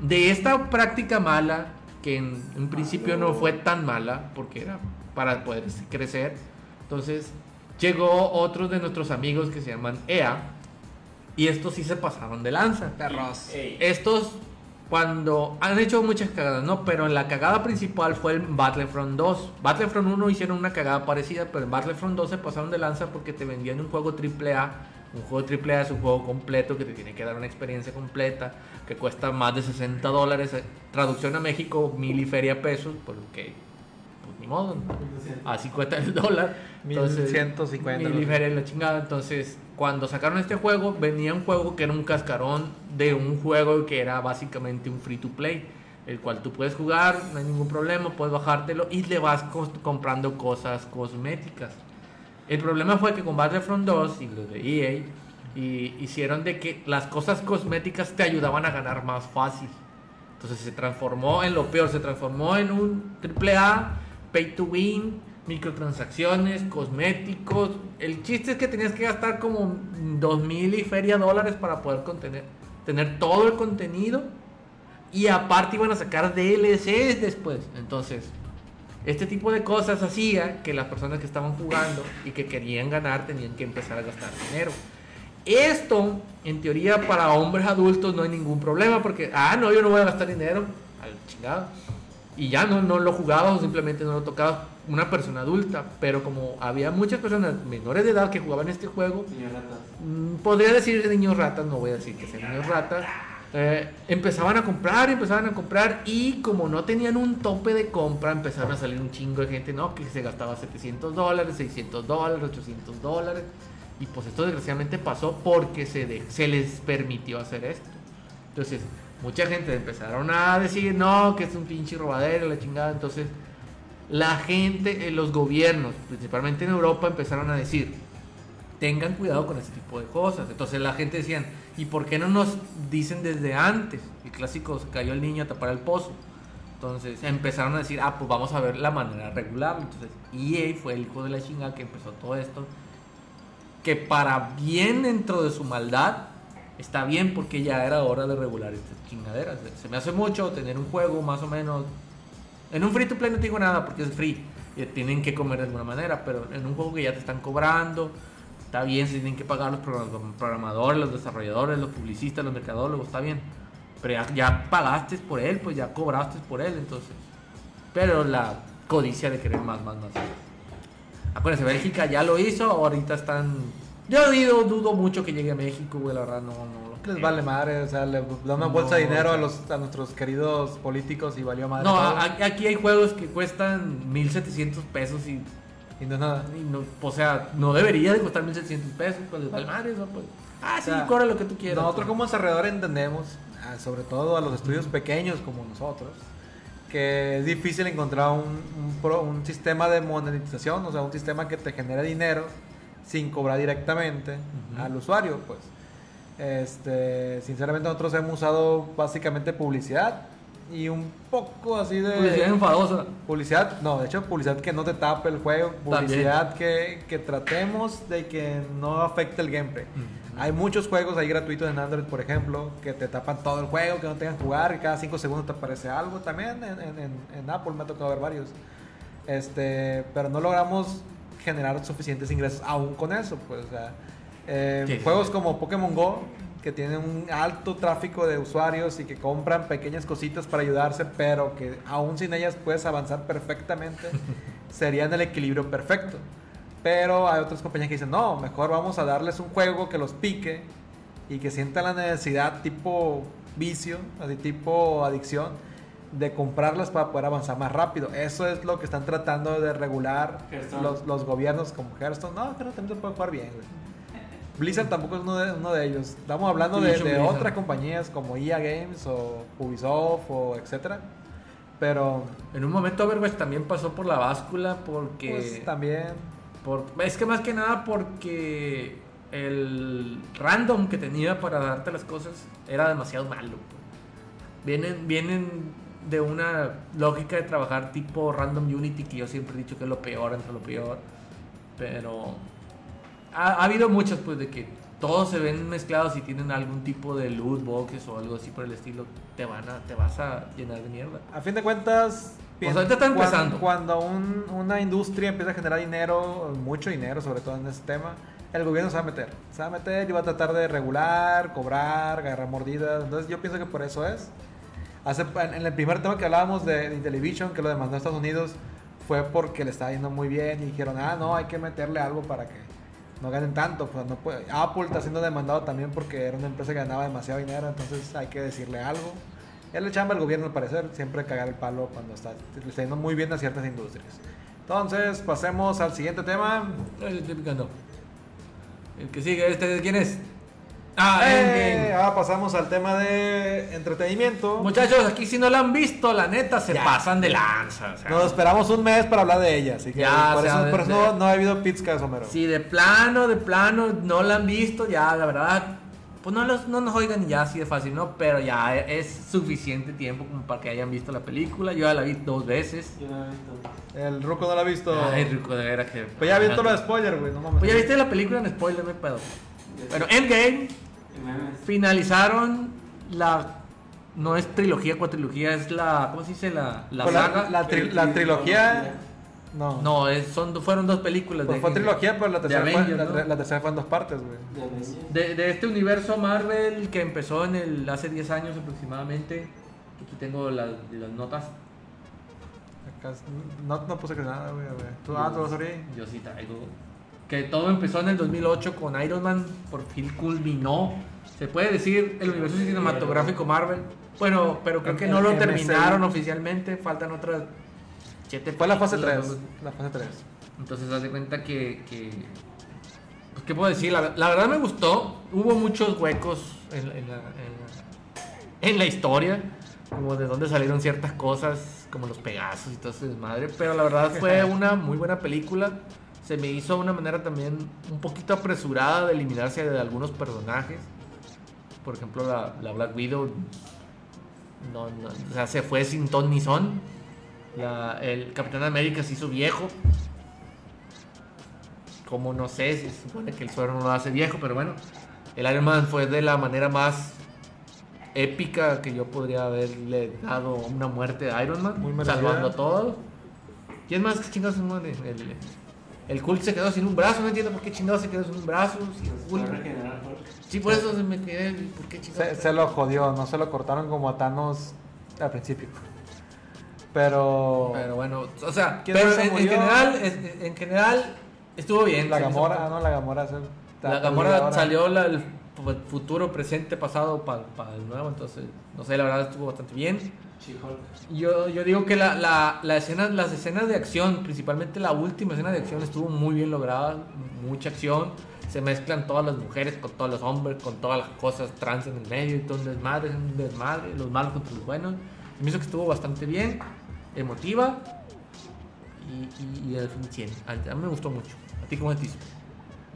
De esta práctica mala, que en un principio no fue tan mala, porque era para poder crecer, entonces llegó otro de nuestros amigos que se llaman EA, y estos sí se pasaron de lanza. Perros. Estos, cuando han hecho muchas cagadas, ¿no? Pero en la cagada principal fue el Battlefront 2. Battlefront 1 hicieron una cagada parecida, pero en Battlefront 2 se pasaron de lanza porque te vendían un juego AAA. Un juego AAA es un juego completo que te tiene que dar una experiencia completa, que cuesta más de 60 dólares. eh, Traducción a México, mil y feria pesos, porque, pues ni modo, ¿no? así cuesta el dólar. Entonces, 1150, mil y feria la chingada. Entonces, cuando sacaron este juego, venía un juego que era un cascarón de un juego que era básicamente un free to play. El cual tú puedes jugar, no hay ningún problema, puedes bajártelo y le vas comprando cosas cosméticas. El problema fue que con Battlefront 2 y los de EA y hicieron de que las cosas cosméticas te ayudaban a ganar más fácil. Entonces se transformó en lo peor, se transformó en un AAA, pay to win, microtransacciones, cosméticos. El chiste es que tenías que gastar como dos mil y feria dólares para poder tener todo el contenido. Y aparte iban a sacar DLCs después. Entonces, este tipo de cosas hacía que las personas que estaban jugando y que querían ganar tenían que empezar a gastar dinero. Esto, en teoría, para hombres adultos no hay ningún problema porque, ah, no, yo no voy a gastar dinero, al chingado. Y ya no, no lo jugaba o simplemente no lo tocaba una persona adulta. Pero como había muchas personas menores de edad que jugaban este juego. Mm, podría decir niños ratas, no voy a decir que sean niños ratas. eh, empezaban a comprar, empezaban a comprar y como no tenían un tope de compra, empezaron a salir un chingo de gente, ¿no? Que se gastaba 700 dólares, 600 dólares, 800 dólares. Y pues esto desgraciadamente pasó porque se, de- se les permitió hacer esto. Entonces, mucha gente empezaron a decir, no, que es un pinche robadero, la chingada. Entonces, la gente, los gobiernos, principalmente en Europa, empezaron a decir, tengan cuidado con ese tipo de cosas. Entonces la gente decían, ¿y por qué no nos dicen desde antes? El clásico, se cayó el niño a tapar el pozo. Entonces empezaron a decir, ah, pues vamos a ver la manera de regularlo. Entonces EA fue el hijo de la chingada que empezó todo esto. Que para bien dentro de su maldad, está bien porque ya era hora de regular estas chingaderas. Se me hace mucho tener un juego más o menos... En un free to play no te digo nada porque es free. Y tienen que comer de alguna manera, pero en un juego que ya te están cobrando, está bien, se tienen que pagar los program- programadores, los desarrolladores, los publicistas, los mercadólogos, está bien. Pero ya, ya pagaste por él, pues ya cobraste por él, entonces. Pero la codicia de querer más, más, más. Acuérdense, Bélgica ya lo hizo, ahorita están. Yo dudo mucho que llegue a México, güey, la verdad, no, no Les vale madre, o sea, le da una No, bolsa de dinero a, los, a nuestros queridos políticos y valió madre. No, a- aquí hay juegos que cuestan 1700 pesos y y no es nada. Y no, o sea, no debería de costar 1700 pesos, pues les vale madre eso, pues. Ah, sí, O sea, cobra lo que tú quieras. Nosotros como desarrollador entendemos, ah, sobre todo a los estudios pequeños como nosotros, que es difícil encontrar un, un pro- un sistema de monetización, o sea, un sistema que te genere dinero sin cobrar directamente al usuario, pues. Este, sinceramente nosotros hemos usado básicamente publicidad y un poco así de Publicidad enfadosa. Publicidad, no, de hecho, publicidad que no te tape el juego, publicidad que, que tratemos de que no afecte el gameplay. Hay muchos juegos ahí gratuitos en Android, por ejemplo, que te tapan todo el juego, que no te dejan jugar, y cada 5 segundos te aparece algo. También en- en- en Apple me ha tocado ver varios. Este, pero no logramos generar suficientes ingresos aún con eso, pues, o sea, eh, sí, juegos como Pokémon Go, que tienen un alto tráfico de usuarios y que compran pequeñas cositas para ayudarse, pero que aún sin ellas puedes avanzar perfectamente, serían el equilibrio perfecto. Pero hay otras compañías que dicen, no, mejor vamos a darles un juego que los pique y que sientan la necesidad tipo vicio, así tipo adicción, de comprarlas para poder avanzar más rápido. Eso es lo que están tratando de regular Hearthstone. los, los gobiernos como Hearthstone. No, pero también se puede jugar bien, güey. Blizzard tampoco es uno de, uno de ellos. Estamos hablando de, otras compañías como EA Games o Ubisoft o etcétera. Pero En un momento Overwatch también pasó por la báscula porque... pues también por- es que más que nada porque el random que tenía para darte las cosas era demasiado malo. Vienen, vienen de una lógica de trabajar tipo random Unity que yo siempre he dicho que es lo peor entre lo peor. Pero ha, ha habido muchas pues de que todos se ven mezclados y tienen algún tipo de loot boxes o algo así por el estilo. Te van a, te vas a llenar de mierda. A fin de cuentas, está empezando. Cuando, un- una industria empieza a generar dinero, mucho dinero, sobre todo en este tema, el gobierno se va a meter. Se va a meter y va a tratar de regular, cobrar, agarrar mordidas. Entonces, yo pienso que por eso es. Hace, en, el primer tema que hablábamos de, de Intellivision, que lo demandó Estados Unidos, fue porque le estaba yendo muy bien y dijeron, ah, no, hay que meterle algo para que no ganen tanto. Pues no puede. Apple está siendo demandado también porque era una empresa que ganaba demasiado dinero, entonces hay que decirle algo. Es la chamba del gobierno al parecer, siempre cagar el palo cuando está, está yendo muy bien a ciertas industrias. Entonces, pasemos al siguiente tema. El que sigue, este quién es? Ah, Eh, ahora pasamos al tema de entretenimiento. Muchachos, aquí si no la han visto, la neta se Ya. pasan de lanza. o sea. Nos esperamos un mes para hablar de ella, así que Ya, por o sea, eso, de- por eso de- no, no ha habido pizcas, Homero. Si de plano, de plano no la han visto, ya la verdad, pues no, los, no nos oigan ya así de fácil, ¿no? Pero ya es suficiente tiempo como para que hayan visto la película. Yo ya la vi dos veces. Yo no he visto. El Ruco no lo ha visto. Ay, rico de veras que. pues ya ha visto lo de spoiler, güey, no mames. Pues ya viste la película en spoiler, hay pedo. Bueno, Endgame finalizaron la. No es trilogía, cuatrilogía, es la. ¿Cómo se dice? La, la Pues la, saga. la tri- la trilogía. No. No, es, son, fueron dos películas. Pues de- fue trilogía, pero la tercera, fue, Avengers, la, ¿no? la tercera fue en dos partes, güey. De. De, este universo Marvel que empezó en el hace 10 años aproximadamente. Aquí tengo las, las notas. Acá no, no puse que nada, güey. a ver. ¿Tú, ah, tú vas a abrir? Yo sí traigo. Que todo empezó en el 2008 con Iron Man. Por fin culminó. Se puede decir el universo cinematográfico Marvel. Bueno, pero creo que no lo terminaron oficialmente. Faltan otras. siete Fue la fase 3. películas, La fase 3. Entonces, haz de cuenta que. que pues, ¿Qué puedo decir? La, la verdad me gustó. Hubo muchos huecos en, la- en la, en la- en la historia. Como de dónde salieron ciertas cosas, como los Pegasos y todo ese desmadre. Pero la verdad fue una muy buena película. Se me hizo una manera también un poquito apresurada de eliminarse de algunos personajes. Por ejemplo, la, la Black Widow. No, no, o sea, se fue sin ton ni son. La- el Capitán América se hizo viejo. Como no sé, se supone que el suero no lo hace viejo, pero bueno. El Iron Man fue de la manera más épica que yo podría haberle dado una muerte a Iron Man, Muy salvando a todos. ¿Quién más que chingados se muere? El, el Hulk se quedó sin un brazo, no entiendo por qué chingados se quedó sin un brazo. Hulk-. Sí, por eso se me quedé. ¿Por qué chingados? Se, se lo jodió, no se lo cortaron como a Thanos al principio. Pero. Pero bueno, o sea, ¿Quién pero se en, general, en general estuvo bien. la Gamora, ¿no? La Gamora. se- La Gamora ahora. salió la- el fu- futuro, presente, pasado para el nuevo, entonces, no sé, la verdad estuvo bastante bien. Yo, yo digo que la, la, escena, las escenas de acción, principalmente la última escena de acción, estuvo muy bien lograda, mucha acción. Se mezclan todas las mujeres con todos los hombres, con todas las cosas trans en el medio y todo un desmadre, un desmadre, los malos contra los buenos. Me hizo que estuvo bastante bien, emotiva y, y, y al fin 100. A, a mí me gustó mucho. ¿A ti cómo te hizo?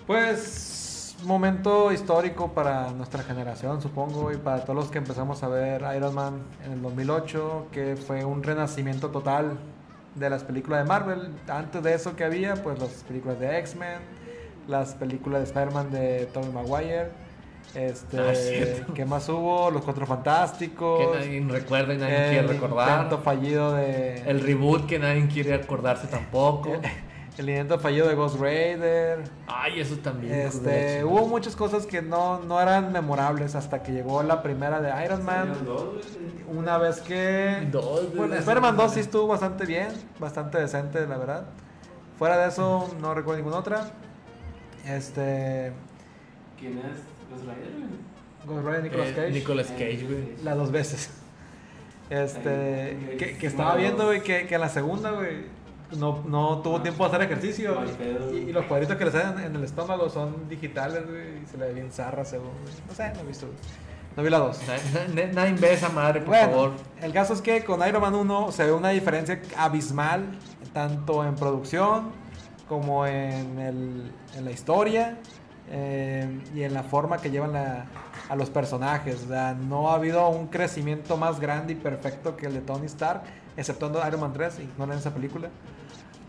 Pues momento histórico para nuestra generación, supongo, y para todos los que empezamos a ver Iron Man en el 2008, que fue un renacimiento total de las películas de Marvel. Antes de eso que había, pues las películas de X-Men, las películas de Spider-Man de Tobey Maguire. Este, Ah. ¿Qué más hubo? Los Cuatro Fantásticos. Que nadie recuerda y nadie quiere recordar. intento fallido de... El reboot que nadie quiere acordarse tampoco. El intento fallido de Ghost Raider. Ay, eso también. Este, hubo muchas cosas que no, no eran memorables hasta que llegó la primera de Iron Man. Una vez que... Dos, Bueno. Spider-Man 2 sí estuvo bastante bien, bastante decente, la verdad. Fuera de eso, no recuerdo ninguna otra. Este... ¿Quién es? Raiders, güey. Ghost Rider Nicolas Eh, Cage. Nicolas Cage, güey. Las dos veces. Este, que, que estaba viendo, güey, que, que en la segunda, güey, no, no tuvo tiempo de hacer ejercicio. Y, y los cuadritos que le salen en el estómago son digitales, güey, y se le ve bien zarra, según, güey. No sé, no he visto. No vi la dos. Na- na- Nadie ve esa madre, por Bueno, favor. el caso es que con Iron Man 1 se ve una diferencia abismal, tanto en producción como en, el- en la historia eh, y en la forma que llevan la- a los personajes. O sea, no ha habido un crecimiento más grande y perfecto que el de Tony Stark, exceptuando Iron Man 3, ignoren esa película.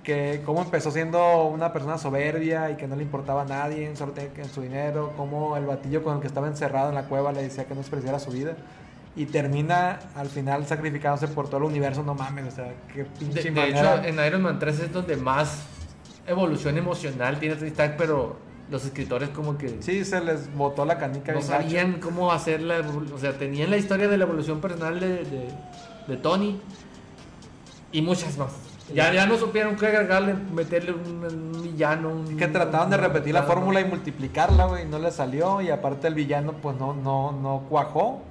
Que cómo empezó siendo una persona soberbia y que no le importaba a nadie, solo tenía en su dinero, cómo el batillo con el que estaba encerrado en la cueva le decía que no despreciara su vida y termina al final sacrificándose por todo el universo, no mames, o sea, qué De, pinche de manera. hecho, en Iron Man 3 es donde más evolución emocional tiene Stark, pero los escritores como que Sí, se les botó la canica no gacho. sabían cómo hacer la evol- O sea, tenían la historia de la evolución personal de, de, de Tony y muchas más. Ya, ya no supieron qué agregarle, meterle un, un villano. Un, Que trataban de repetir la fórmula y multiplicarla, güey, y no le salió. Y aparte el villano, pues no, no, no cuajó.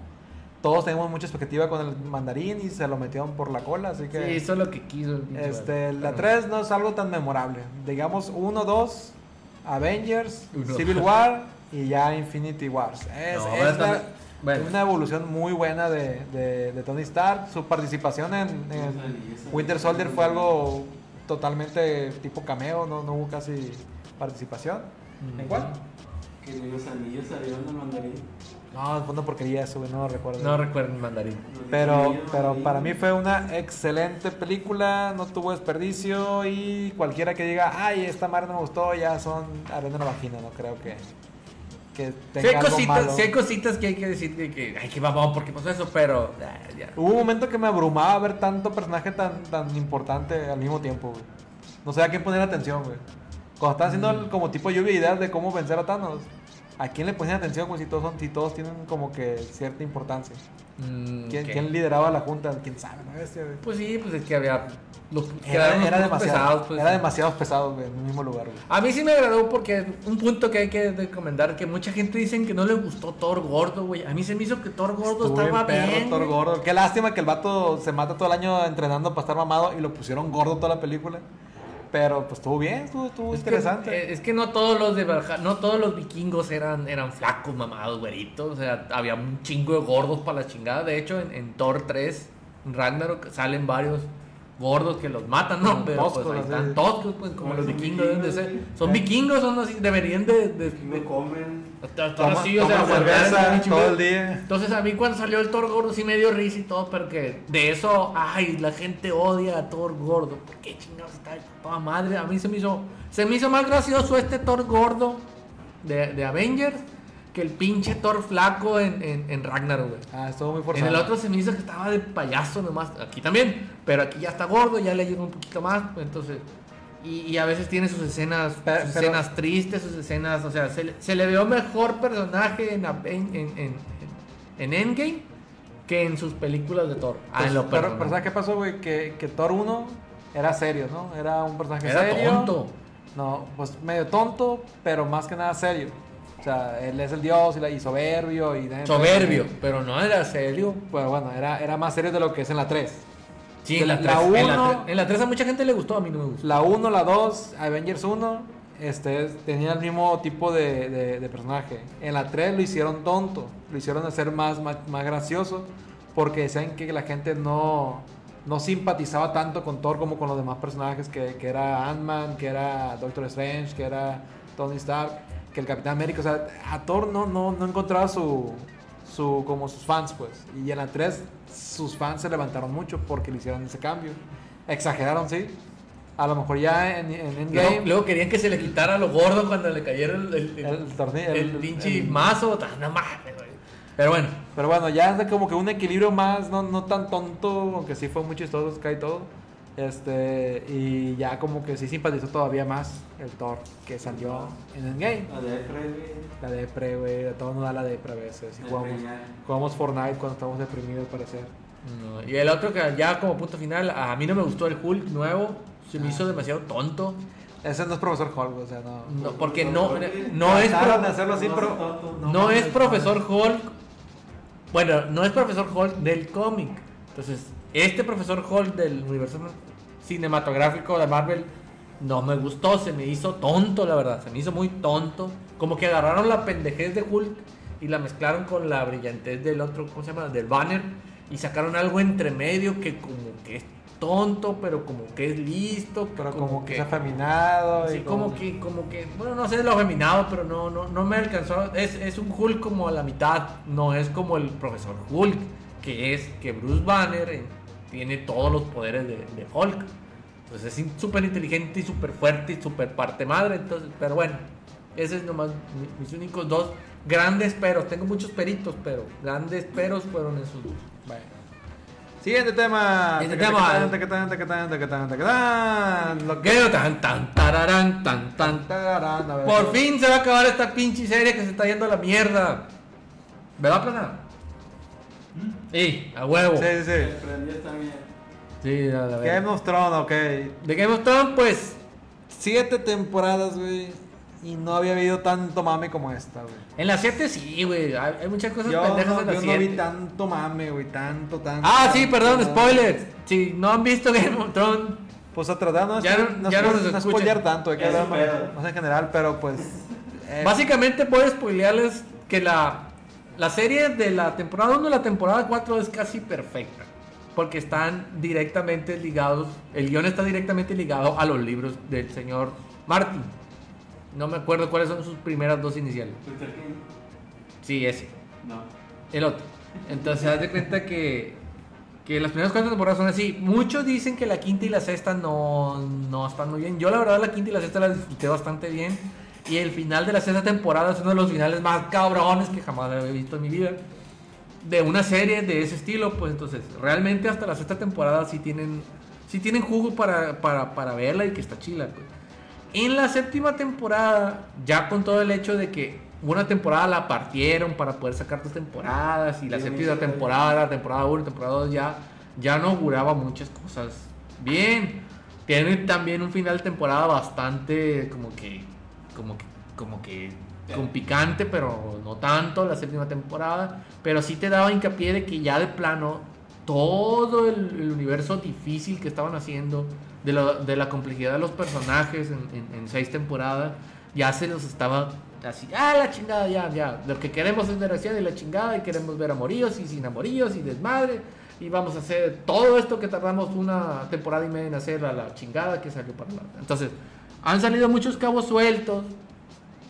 Todos teníamos mucha expectativa con el mandarín y se lo metieron por la cola, así Sí, que... hizo lo que quiso. el este, la Pero- 3 no es algo tan memorable. Digamos 1, 2, Avengers, Uno. Civil War y ya Infinity Wars. Es, No, es bueno, la- también- bueno. una evolución muy buena de, de- de Tony Stark. Su participación en, en Winter Soldier fue algo totalmente tipo cameo, no, no hubo casi participación. ¿En cuál? Que ni los anillos salieron del mandarín. No, fue una porquería eso, no lo recuerdo. No recuerdo el mandarín. Pero, pero para mí fue una excelente película, no tuvo desperdicio y cualquiera que diga, ay, esta madre no me gustó, ya son arena en la vagina, no creo que, que tenga hay, algo cositas, malo. sí hay cositas que hay que decir que, que ay, qué babón, porque pasó eso, pero ya. Hubo un momento que me abrumaba ver tanto personaje tan, tan importante al mismo tiempo, güey. No sé a quién poner atención, güey. Cuando estaban haciendo Mm. el- como tipo lluvia de ideas de cómo vencer a Thanos, ¿a quién le ponían atención, güey? Si todos, son, si todos tienen como que cierta importancia. Mm, ¿Quién, ok. quién lideraba la junta? ¿Quién sabe? ¿no? Este. Pues sí, pues es que había. Los, Era, era demasiado, pesados, pues. era demasiado pesado, güey, en el mismo lugar, güey. A mí sí me agradó porque un punto que hay que recomendar que mucha gente dicen que no le gustó Thor gordo, güey. A mí se me hizo que Thor gordo Estuvo estaba bien perro, bien. Thor gordo. Qué lástima que el vato se mata todo el año entrenando para estar mamado y lo pusieron gordo toda la película. Pero pues estuvo bien, estuvo, estuvo Es que, interesante. eh, es que no todos los de no todos los vikingos eran, eran flacos, mamados, güeritos. O sea, había un chingo de gordos para la chingada. De hecho, en, en Thor 3, en Ragnarok, salen varios gordos que los matan, ¿no? Como Pero toscos, pues ahí están toscos, pues como los vikingos deben de vikingos, ser. sí. Son vikingos, son así, deberían de... de, comen. Toma- así, o sea, cerveza todo el día. Entonces a mí cuando salió el Thor gordo sí me dio risa y todo, pero que de eso, ay, la gente odia a Thor gordo. ¿Por qué chingados está toda madre? A mí se me hizo, se me hizo más gracioso este Thor gordo de, de Avengers que el pinche Thor flaco en, en, en Ragnarok, güey. Ah, estuvo muy En forzado. el otro se me hizo que estaba de payaso nomás, aquí también, pero aquí ya está gordo, ya le ayuda un poquito más, entonces... Y, y a veces tiene sus escenas, Pero- sus pero- escenas tristes, sus escenas, o sea, se, le- se le veo mejor personaje en, en, en, en, en Endgame que en sus películas de Thor. Ah, Pues, en lo pero, pero ¿sabes qué pasó, güey? Que, que Thor 1 era serio, ¿no? Era un personaje Era serio. tonto. No, pues medio tonto, pero más que nada serio. O sea, él es el dios y, la- y soberbio y... Soberbio, pero no era serio. Pues bueno, era, era más serio de lo que es en la 3. Sí, en la, la 3, en, la, uno- tre- en la 3 a mucha gente le gustó, a mí no me gustó. La 1, la 2, Avengers 1, este, tenía el mismo tipo de, de- de personaje. En la 3 lo hicieron tonto, lo hicieron hacer más, más, más gracioso, porque decían que la gente no, no simpatizaba tanto con Thor como con los demás personajes, que, que era Ant-Man, que era Doctor Strange, que era Tony Stark, que el Capitán América. O sea, a Thor no, no, no encontraba su, su, como sus fans, pues. Y en la 3 sus fans se levantaron mucho porque le hicieron ese cambio. Exageraron, sí. A lo mejor ya en, en Endgame. Luego, luego querían que se le quitara lo gordo cuando le cayera el, el, el, El tornillo, el pinche mazo. No mames, güey. Pero bueno, Pero bueno, ya es como que un equilibrio más, no, no tan tonto, aunque sí fue muy chistoso y todo. Este, y ya como que sí simpatizó todavía más el Thor que salió en Endgame. La de Freddy. La depre, güey, a todos nos da la depre a veces. Y jugamos, jugamos Fortnite cuando estamos deprimidos, parecer. No, y el otro que ya como punto final, a mí no me gustó el Hulk nuevo, se me hizo demasiado tonto. Ese no es profesor Hulk, o sea, no. No, porque no, no es hacerlo así, No, es profesor Hulk. Bueno, no es profesor Hulk del cómic. Entonces, este profesor Hulk del universo cinematográfico de Marvel no me gustó, se me hizo tonto, la verdad, se me hizo muy tonto. Como que agarraron la pendejez de Hulk y la mezclaron con la brillantez del otro, ¿cómo se llama? Del banner y sacaron algo entre medio que como que es tonto, pero como que es listo, Pero como que es afeminado. Sí, y como que, como que, bueno, no sé lo feminado, pero no, no, no me alcanzó. Es, es un Hulk como a la mitad, no es como el profesor Hulk, que es que Bruce Banner tiene todos los poderes de, de Hulk. Entonces es súper inteligente y súper fuerte y súper parte madre. Entonces, pero bueno, ese es nomás mi- mis únicos dos grandes peros. Tengo muchos peritos, pero grandes peros fueron esos dos. Bueno. Siguiente tema. Siguiente tema. Por fin se va a acabar esta pinche serie que se está yendo a la mierda. ¿Verdad, plana? Sí, a huevo. Sí, sí, sí. también. Sí, a la Game of Thrones, ok. De Game of Thrones, pues. Siete temporadas, güey. Y no había habido tanto mame como esta, güey. En la 7 sí, güey. Hay, hay muchas cosas Yo, pendejas no, en la yo no vi 7. tanto mame, güey. Tanto, tanto. ah, sí, perdón, tanto. spoilers. Si no han visto Game of Thrones, Pues a tratar no, Ya no- ya no no, nos no spoilear tanto, hay que hablar más en general, pero pues. eh, básicamente puedo spoilearles que la, la serie de la temporada 1 y la temporada 4 es casi perfecta. Porque están directamente ligados, el guion está directamente ligado a los libros del señor Martin. No me acuerdo cuáles son sus primeras dos iniciales. Sí, ese. No. El otro. Entonces, haz de cuenta que, que las primeras cuatro temporadas son así. Muchos dicen que la quinta y la sexta no, no están muy bien. Yo, la verdad, la quinta y la sexta las disfruté bastante bien. Y el final de la sexta temporada es uno de los finales más cabrones que jamás he visto en mi vida. De una serie de ese estilo, pues entonces, realmente hasta la sexta temporada sí tienen, sí tienen jugo para, para, para verla y que está chila. pues. En la séptima temporada, ya con todo el hecho de que una temporada la partieron para poder sacar dos temporadas y la Sí, séptima sí, temporada, temporada 1, temporada 2 ya, ya no auguraba muchas cosas bien. Tiene también un final de temporada bastante como que, como que, como que con picante, pero no tanto la séptima temporada. Pero sí te daba hincapié de que ya de plano todo el, el universo difícil que estaban haciendo, de, lo- de la complejidad de los personajes en, en- en seis temporadas, ya se los estaba así, ah, la chingada, ya, ya. Lo que queremos es ver así de la chingada y queremos ver amoríos y sin amoríos y desmadre. Y vamos a hacer todo esto que tardamos una temporada y media en hacer a la chingada que salió para la. Entonces, han salido muchos cabos sueltos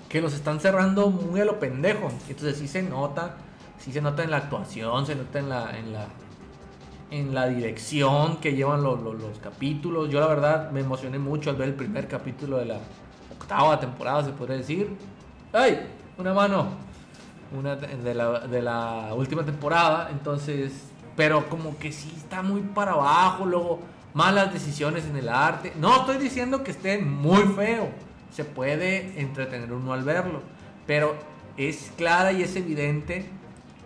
que los están cerrando muy a lo pendejo. Entonces sí se nota, sí se nota en la actuación, se nota en la, en la, en la dirección que llevan los, los- los capítulos. Yo la verdad me emocioné mucho al ver el primer capítulo de la octava temporada, se podría decir. ¡Ay! Una mano. Una de la, de la última temporada. Entonces, pero como que sí está muy para abajo. Luego, malas decisiones en el arte. No estoy diciendo que esté muy feo. Se puede entretener uno al verlo. Pero es clara y es evidente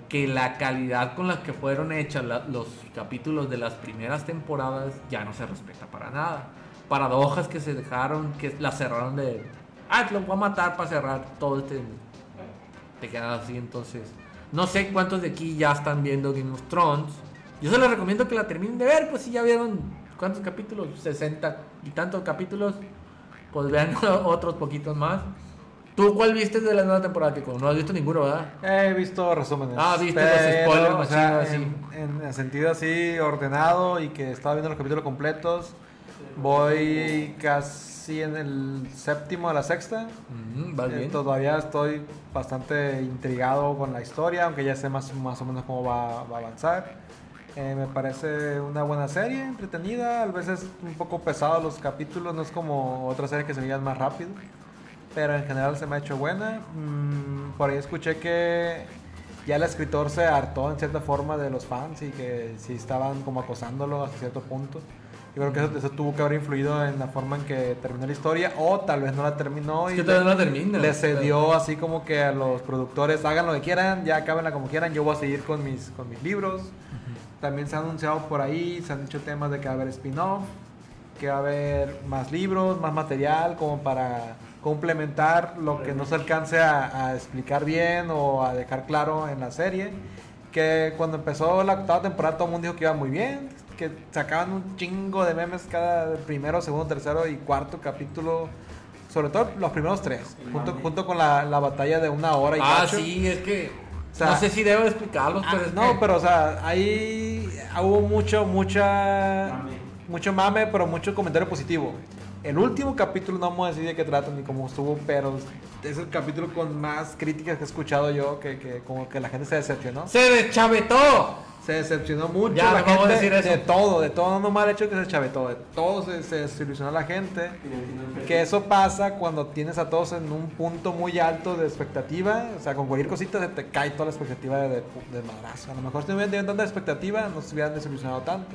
que la calidad con la que fueron hechas la- los capítulos de las primeras temporadas ya no se respeta para nada. Paradojas que se dejaron, que las cerraron de... Ah, te lo voy a matar para cerrar todo este... Te quedas así entonces. No sé cuántos de aquí ya están viendo Game of Thrones. Yo se les recomiendo que la terminen de ver, pues si ya vieron cuántos capítulos, 60 y tantos capítulos, pues vean otros poquitos más. ¿Tú cuál viste de la nueva temporada, Kiko? No has visto ninguno, ¿verdad? He visto resúmenes. Ah, viste los spoilers, o sea, machín, en, en sentido así ordenado y que estaba viendo los capítulos completos. Voy casi en el séptimo de la sexta. Eh, bien. Todavía estoy bastante intrigado con la historia, aunque ya sé más, más o menos cómo va, va a avanzar. Eh, me parece una buena serie, entretenida, a veces un poco pesado los capítulos, no es como otras series que se veían más rápido, pero en general se me ha hecho buena. Mm, por ahí escuché que ya el escritor se hartó en cierta forma de los fans y que sí estaban como acosándolo hasta cierto punto. Yo creo que eso, eso tuvo que haber influido en la forma en que terminó la historia o tal vez no la terminó Es y que le- no termina. le cedió así como que a los productores hagan lo que quieran, ya acabenla como quieran, yo voy a seguir con mis, con mis libros. También se ha anunciado por ahí, se han dicho temas de que va a haber spin-off. que va a haber más libros, más material como para complementar lo que no se alcance a, a explicar bien o a dejar claro en la serie. Que cuando empezó la octava temporada todo el mundo dijo que iba muy bien, que sacaban un chingo de memes cada primero, segundo, tercero y cuarto capítulo. Sobre todo los primeros tres, junto, junto con la, la batalla de una hora y Ah, cacho. sí, es que. Sea, no sé si debo explicarlos, Ah, pero no, que- pero o sea, ahí hubo mucho, mucha, Mame. mucho mame, pero mucho comentario positivo. El último capítulo no vamos a decir de qué trata ni cómo estuvo, pero es el capítulo con más críticas que he escuchado yo, que, que como que la gente se decepcionó. ¡Se deschavetó! Se decepcionó mucho Ya, la gente decir eso. de todo, de todo, no mal hecho que se chavetó, de todo se, se desilusionó la gente. Que eso pasa cuando tienes a todos en un punto muy alto de expectativa. O sea, con cualquier cosita se te cae toda la expectativa de, de, de madrazo. A lo mejor si no hubieran tenido tanta expectativa, no se hubieran desilusionado tanto.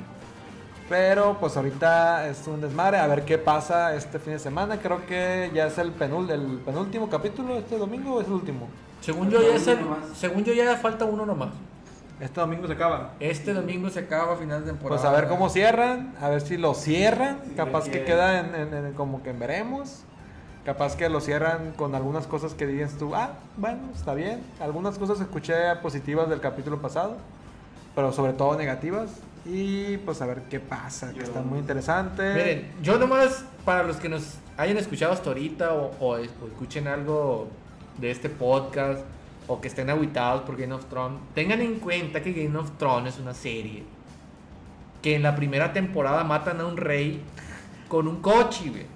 Pero pues ahorita es un desmadre. A ver qué pasa este fin de semana. Creo que ya es el, penul el penúltimo capítulo este domingo o es el último. Según yo, ya es el- según yo ya falta uno nomás. Este domingo se acaba. Este domingo se acaba a final de temporada. Pues a ver cómo cierran, a ver si lo cierran, Si capaz que queda en, en- en- como que en veremos, capaz que lo cierran con algunas cosas que digas tú, ah, bueno, está bien, algunas cosas escuché positivas del capítulo pasado, pero sobre todo negativas, y pues a ver qué pasa, que Yo- está muy interesante. Miren, yo nomás, para los que nos hayan escuchado hasta ahorita o, o o escuchen algo de este podcast o que estén aguitados por Game of Thrones, tengan en cuenta que Game of Thrones es una serie que en la primera temporada matan a un rey con un coche, güey.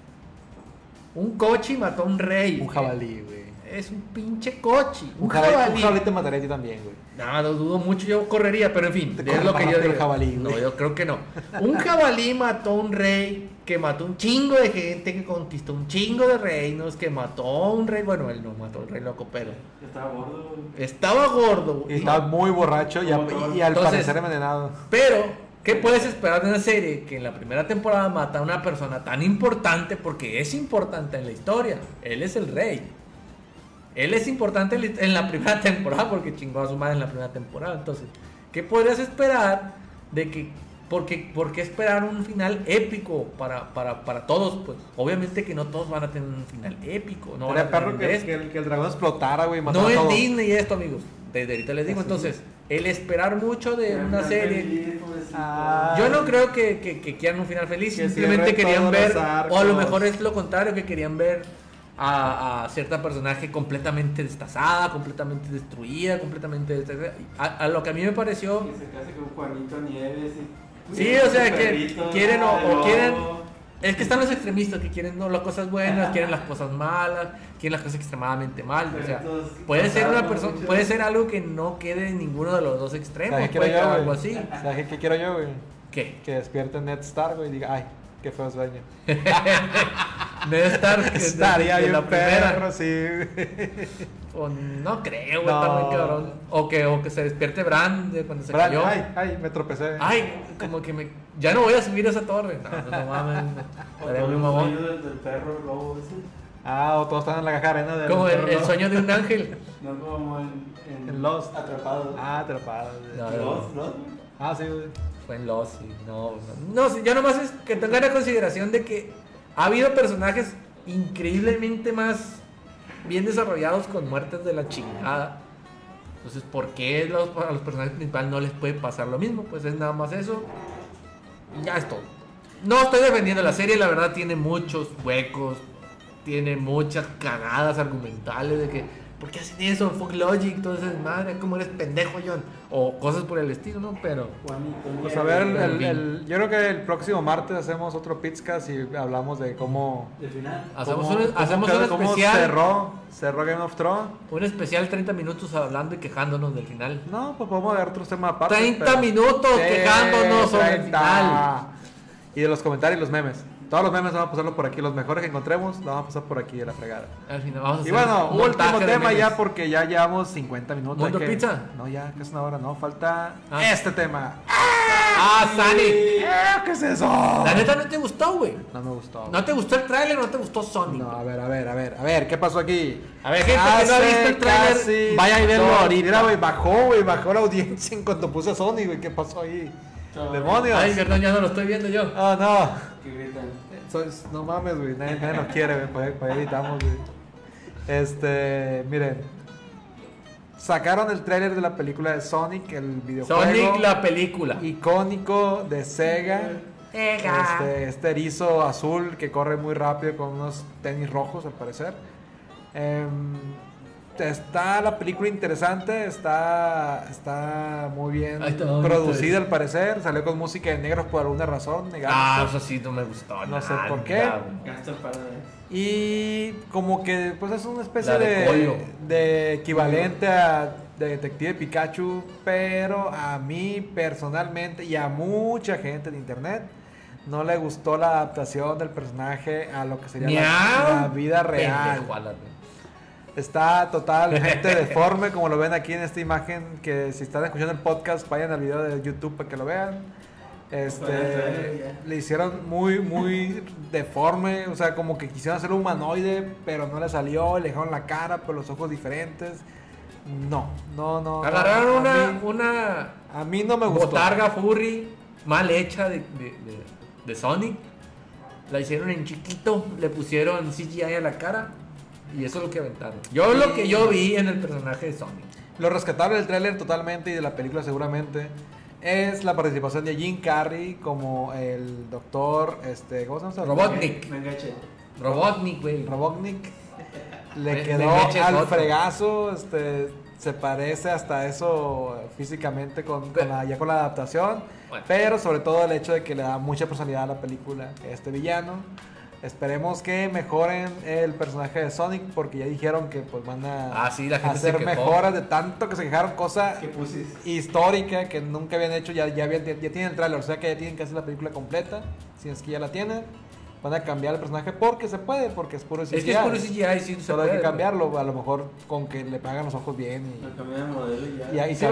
Un coche mató a un rey. un jabalí, güey. Es un pinche coche. Un jabalí, un jabalí te mataría a ti también, güey. No, lo dudo mucho, yo correría, pero en fin, es lo que yo digo. jabalí, güey. No, yo creo que no. Un jabalí mató a un rey, que mató un chingo de gente, que conquistó un chingo de reinos, que mató a un rey, bueno, él no mató al rey loco, pero Estaba gordo, güey. estaba gordo. Y estaba muy borracho y, a- y al Entonces- parecer envenenado. Pero, ¿qué puedes esperar de una serie que en la primera temporada mata a una persona tan importante? Porque es importante en la historia. Él es el rey. Él es importante en la- primera temporada porque chingó a su madre en la primera temporada. Entonces, ¿qué podrías esperar de que... Porque, ¿Por qué esperar un final épico para, para, para todos? Pues obviamente que no todos van a tener un final épico. No van a Era perro que, el, que el dragón explotara, güey, No es todos. Disney esto, amigos. Desde ahorita les digo. Así. Entonces, el esperar mucho de una serie... feliz. Yo no creo que, que- que quieran un final feliz, Que simplemente querían ver, o a lo mejor es lo contrario, que querían ver a, a cierta personaje completamente destazada, completamente destruida, completamente... destazada. A, a lo que a mí me pareció... Que se case con Juanito Nieves. y- Sí, o sea, que quieren o- quieren- Es que están los extremistas que quieren no, las cosas buenas, quieren las cosas malas, quieren las cosas extremadamente mal. O sea, puede ser una persona, puede ser algo que no quede en ninguno de los dos extremos, ¿Sabes qué puede quiero ser yo, algo güey? así. ¿Sabes qué quiero yo, güey? ¿Qué? Que despierte Ned Stark, güey, y diga, ay, qué feo sueño. Debe estar de- de- Estaría de bien la primera. perro, sí. O no creo, güey, No. está muy cabrón. O que, o que se despierte Bran de cuando se Bran, cayó. ay, ay, me tropecé. Ay, como que me. Ya no voy a subir a esa torre. No, no, no mames. Estaría muy mamón. del, del perro lobo ese. Ah, o todos están en la caja de arena del Como el, perro el sueño de un ángel. No como en, en, En Lost. Atrapado. Ah, atrapado. No, Lost, Lost. Ah, sí, güey. Fue en Lost, sí. No, no, no, sí, yo nomás es que tengan en consideración de que ha habido personajes increíblemente más bien desarrollados con muertes de la chingada. Entonces, ¿por qué los, a los personajes principales no les puede pasar lo mismo? Pues es nada más eso. Y ya es todo. No estoy defendiendo la serie, la verdad tiene muchos huecos, tiene muchas cagadas argumentales de que, ¿por qué hacen eso? Fuck Logic, entonces, madre, ¿cómo eres pendejo, John? O cosas por el estilo, ¿no? Pero... Pues a ver, el- yo creo que el próximo martes hacemos otro Pizcast y hablamos de cómo. De final. Hacemos cómo- un, cómo hacemos quedó- un cómo especial, cerró, cerró Game of Thrones. un especial 30 minutos hablando y quejándonos del final. No, pues podemos ver otros temas aparte. 30 pero- minutos Sí, quejándonos sobre el 30. final. Y de los comentarios y los memes. Todos los memes vamos a pasarlo por aquí. Los mejores que encontremos los vamos a pasar por aquí de la fregada. Al final vamos a Y bueno, último tema ya porque ya llevamos 50 minutos. ¿Mundo que- Pizza? No, ya, que es una hora, no. Falta Ah. este tema. Ah, Sonic. Eh, ¿Qué es eso? La neta no te gustó, güey. No me gustó. ¿No te gustó el tráiler o no te gustó Sonic? No, a ver, a ver, a ver, a ver, ¿qué pasó aquí? A ver, gente que no ha visto el tráiler, vaya y verlo ahorita. Mira, güey, bajó, güey, bajó la audiencia en cuanto puse a Sony, güey, ¿qué pasó ahí? ¡Demonios! Ay, perdón, ya no lo estoy viendo yo. ¡Oh, no! Que gritan. No mames, güey. Nadie, nadie nos quiere, güey. Para allá editamos, güey. Este, miren. Sacaron el tráiler de la película de Sonic, el videojuego Sonic la película. icónico de Sega. Sega. Este, este erizo azul que corre muy rápido con unos tenis rojos, al parecer. Em, está la película interesante, está, está muy bien producida, al parecer. Salió con música de negros por alguna razón. digamos. Ah, eso sí no me gustó. No sé por qué. Y como que pues es una especie La de de, Pollo. de equivalente a de Detective Pikachu, pero a mí personalmente y a mucha gente de internet no le gustó la adaptación del personaje a lo que sería la, vida real. Pendejo, Está totalmente deforme, como lo ven aquí en esta imagen. Que si están escuchando el podcast, vayan al video de YouTube para que lo vean. Este, le hicieron muy, muy deforme. O sea, como que quisieron hacer un humanoide, pero no le salió. Le dejaron la cara, pero los ojos diferentes. No, no, no. no. Agarraron A una, mí- una A mí no me gustó. botarga furry mal hecha de, de, de- de Sonic. La hicieron en chiquito, le pusieron CGI a la cara y eso es lo que aventaron. Yo lo que yo vi en el personaje de Sonic. Lo rescatable del tráiler totalmente y de la película seguramente es la participación de Jim Carrey como el doctor, este, ¿cómo se llama? Robotnik. Me enganché. Robotnik, güey. Robotnik le De- quedó es al fregazo, este, se parece hasta eso físicamente con, con la, ya con la adaptación, Bueno. pero sobre todo el hecho de que le da mucha personalidad a la película este villano. Esperemos que mejoren el personaje de Sonic porque ya dijeron que pues van a Ah, sí, la gente se hacer mejoras de tanto que se quejaron, cosa histórica que nunca habían hecho, ya, ya, habían- ya tienen el tráiler, o sea que ya tienen que hacer la película completa, si es que ya la tienen. Van a cambiar el personaje porque se puede, porque es puro CGI. Es que es puro CGI, sí, se Solo hay que cambiarlo, a lo mejor con que le pagan los ojos bien y, modelo y ya. y ahí Sí,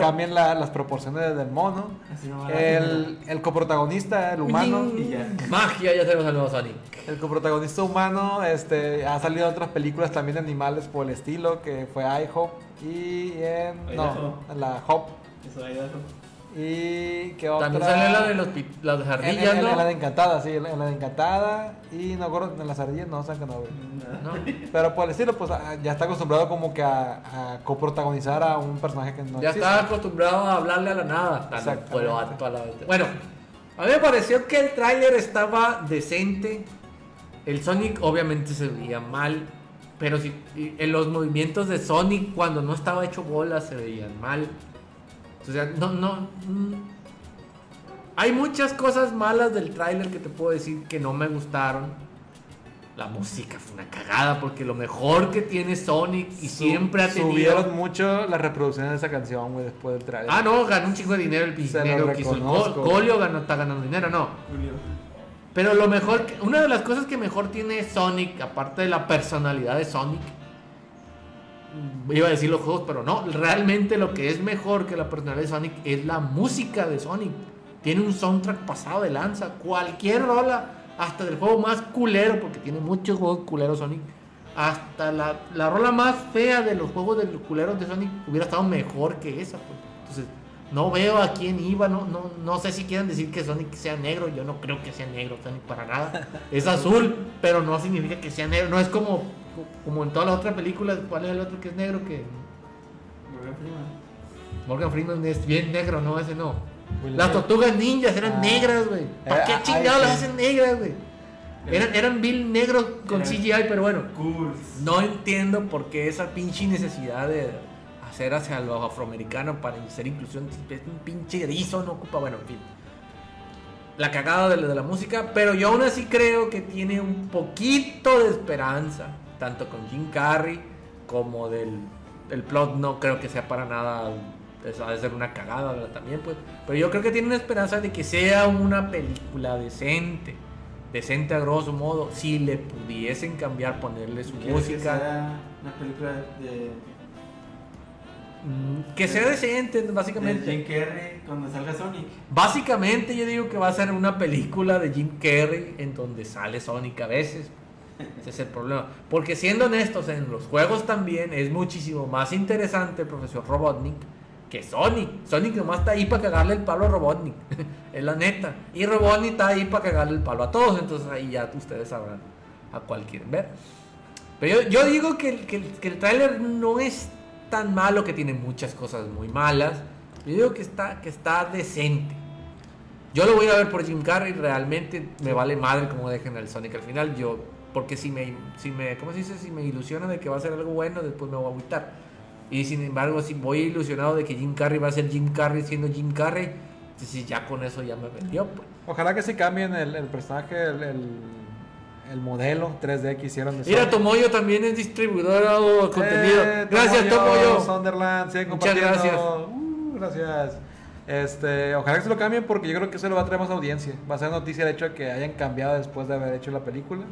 cambien la- las proporciones del mono. Así no va a El, el coprotagonista, el humano, Y ya. Magia, ya tenemos al nuevo Sonic. el coprotagonista humano, este, ha salido en otras películas también de animales por el estilo, que fue iHop y en, no, la Hop Eso. Y que otra. También sale la de los, las En, ardillas, en- en ¿no? la de Encantada, sí, en la en de Encantada. Y no acuerdo, en las ardillas no, saben que no, güey. ¿No? Pero por el estilo, pues ah, ya está acostumbrado como que a, a coprotagonizar a un personaje que no Ya existe. estaba acostumbrado a hablarle a la nada. Pero a toda la- Bueno, a mí me pareció que el tráiler estaba decente. El Sonic obviamente se veía mal. Pero si, en los movimientos de Sonic cuando no estaba hecho bola se veían mal. O sea, no, no. mm. Hay muchas cosas malas del tráiler que te puedo decir que no me gustaron. La música fue una cagada porque lo mejor que tiene Sonic y Su- siempre ha tenido... Subieron mucho las reproducciones de esa canción, güey, después del trailer. Ah, no, ganó un chingo de dinero el dinero que hizo. el ganó, está ganando dinero, no. Julio. Pero lo mejor, una de las cosas que mejor tiene Sonic, aparte de la personalidad de Sonic, iba a decir los juegos, pero no, realmente lo que es mejor que la personalidad de Sonic es la música de Sonic. Tiene un soundtrack pasado de lanza. Cualquier rola, hasta del juego más culero, porque tiene muchos juegos culeros Sonic. Hasta la, la rola más fea de los juegos de los culeros de Sonic hubiera estado mejor que esa. Entonces, no veo a quién iba, no, no, no sé si quieren decir que Sonic sea negro, yo no creo que sea negro Sonic para nada. Es azul, pero no significa que sea negro. No es como, como en todas las otras películas, ¿cuál es el otro que es negro? Que Morgan Freeman. Morgan Freeman es bien negro, no, ese no. Will Las tortugas ninjas eran Ah. negras, güey. ¿Para Eh, qué ah, chingados las hacen negras, güey? Eran, eran Bill negros con CGI, pero bueno. Cool. No entiendo por qué esa pinche necesidad de hacer hacia los afroamericanos para hacer inclusión. Es un pinche erizo, no ocupa, bueno, en fin. La cagada de la, de la música, pero yo aún así creo que tiene un poquito de esperanza, tanto con Jim Carrey como del el plot. No creo que sea para nada. Eso ha de ser una cagada ¿verdad? también, pues. Pero yo creo que tiene una esperanza de que sea una película decente. Decente a grosso modo. Si le pudiesen cambiar, ponerle su ¿Quieres que música. sea una película de, Mm, Que sea decente, de básicamente. Jim Carrey cuando salga Sonic? Básicamente yo digo que va a ser una película de Jim Carrey en donde sale Sonic a veces. Ese es el problema. Porque siendo honestos, en los juegos también es muchísimo más interesante profesor Robotnik que Sonic. Sonic nomás está ahí para cagarle el palo a Robotnik. es la neta. Y Robotnik está ahí para cagarle el palo a todos. Entonces ahí ya ustedes sabrán a cuál quieren ver. Pero yo, digo que, el- que, que el tráiler no es tan malo, que tiene muchas cosas muy malas. Yo digo que está, que está decente. Yo lo voy a ver por Jim Carrey, realmente me vale madre como dejen al Sonic al final. Yo, porque si me, si me, ¿cómo se dice? Si me ilusiona de que va a ser algo bueno, después me voy a agüitar. Y sin embargo, si voy ilusionado de que Jim Carrey va a ser Jim Carrey siendo Jim Carrey, entonces ya con eso ya me vendió. Pues. Ojalá que sí cambien el, el personaje, el, el, el modelo 3D que hicieron de Mira. Tomoyo también es distribuidor de contenido. Eh, gracias, Tomoyo. Sunderland, sigue Muchas compartiendo. Uh, gracias. Este, ojalá que se lo cambien porque yo creo que eso le va a traer más audiencia. Va a ser noticia el hecho de que hayan cambiado después de haber hecho la película.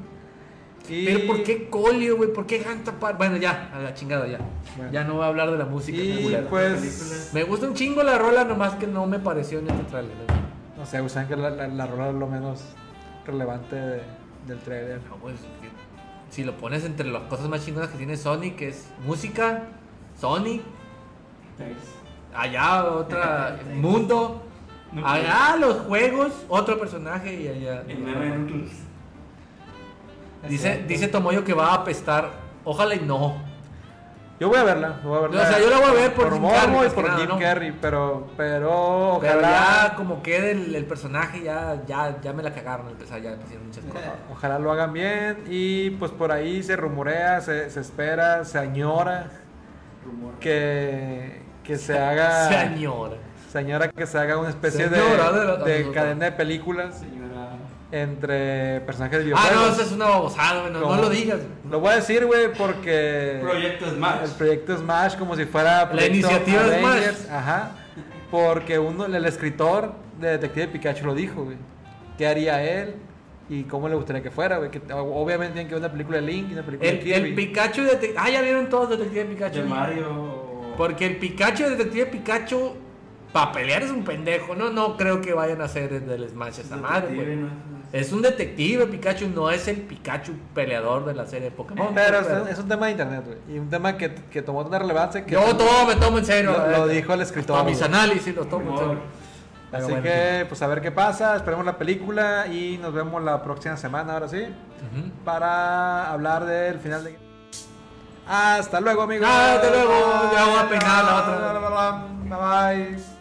Y, Pero ¿por qué Colio, güey? ¿Por qué Hunter Park? Bueno, ya, a la chingada, ya. Bueno. Ya no voy a hablar de la música. Y regular. pues, Me gusta un chingo la rola, nomás que no me pareció en este trailer. no sé, usan que la, la, la rola es lo menos relevante de- del trailer. No, pues, si lo pones entre las cosas más chingonas que tiene Sonic, que es música, Sonic, allá otra, mundo, allá los juegos, otro personaje y allá. El meme de Núcleos. Dice, dice Tomoyo que va a apestar, ojalá y no. Yo voy a verla, voy a verla. O sea, yo la voy a ver por Jim Carrey, y por nada, Jim ¿no? Carrey, pero, pero Pero ojalá, ya como quede el, el personaje, ya, ya, ya me la cagaron al empezar, ya pusieron muchas cosas. ojalá lo hagan bien y pues por ahí se rumorea, se, se espera, se añora Rumor. que, que se haga, Señora. se añora que se haga una especie de, Señora de cadena de películas Señora. Entre personajes de Ah, no, videojuegos. eso es una babosada, güey, no, lo digas. Lo voy a decir, güey, porque Proyecto Smash. el proyecto Smash como si fuera La iniciativa Avengers, Smash. Ajá. Porque uno, el escritor de Detective Pikachu lo dijo, güey. ¿Qué haría él? Y cómo le gustaría que fuera, güey. Que obviamente tienen que ver una película de Link y una película de El, Kirby. el Pikachu de... Ah, ya vieron todos Detective Pikachu. De Mario. Porque el Pikachu de Detective Pikachu, para pelear es un pendejo. No, no creo que vayan a hacer el del Smash esa madre, güey. ¿no? Es un detective, Pikachu no es el Pikachu peleador de la serie de Pokémon. Pero güey, es, es un tema de internet, güey. Y un tema que, que tomó una relevancia que... Yo todo me tomo en serio. Lo- dijo el escritor, Para mis análisis los tomo en serio. Pero Así bueno, que, pues a ver qué pasa. Esperemos la película y nos vemos la próxima semana, ahora sí. Para hablar del final de... Hasta luego, amigos. Hasta luego. Ya voy a peinar la otra. Bye bye.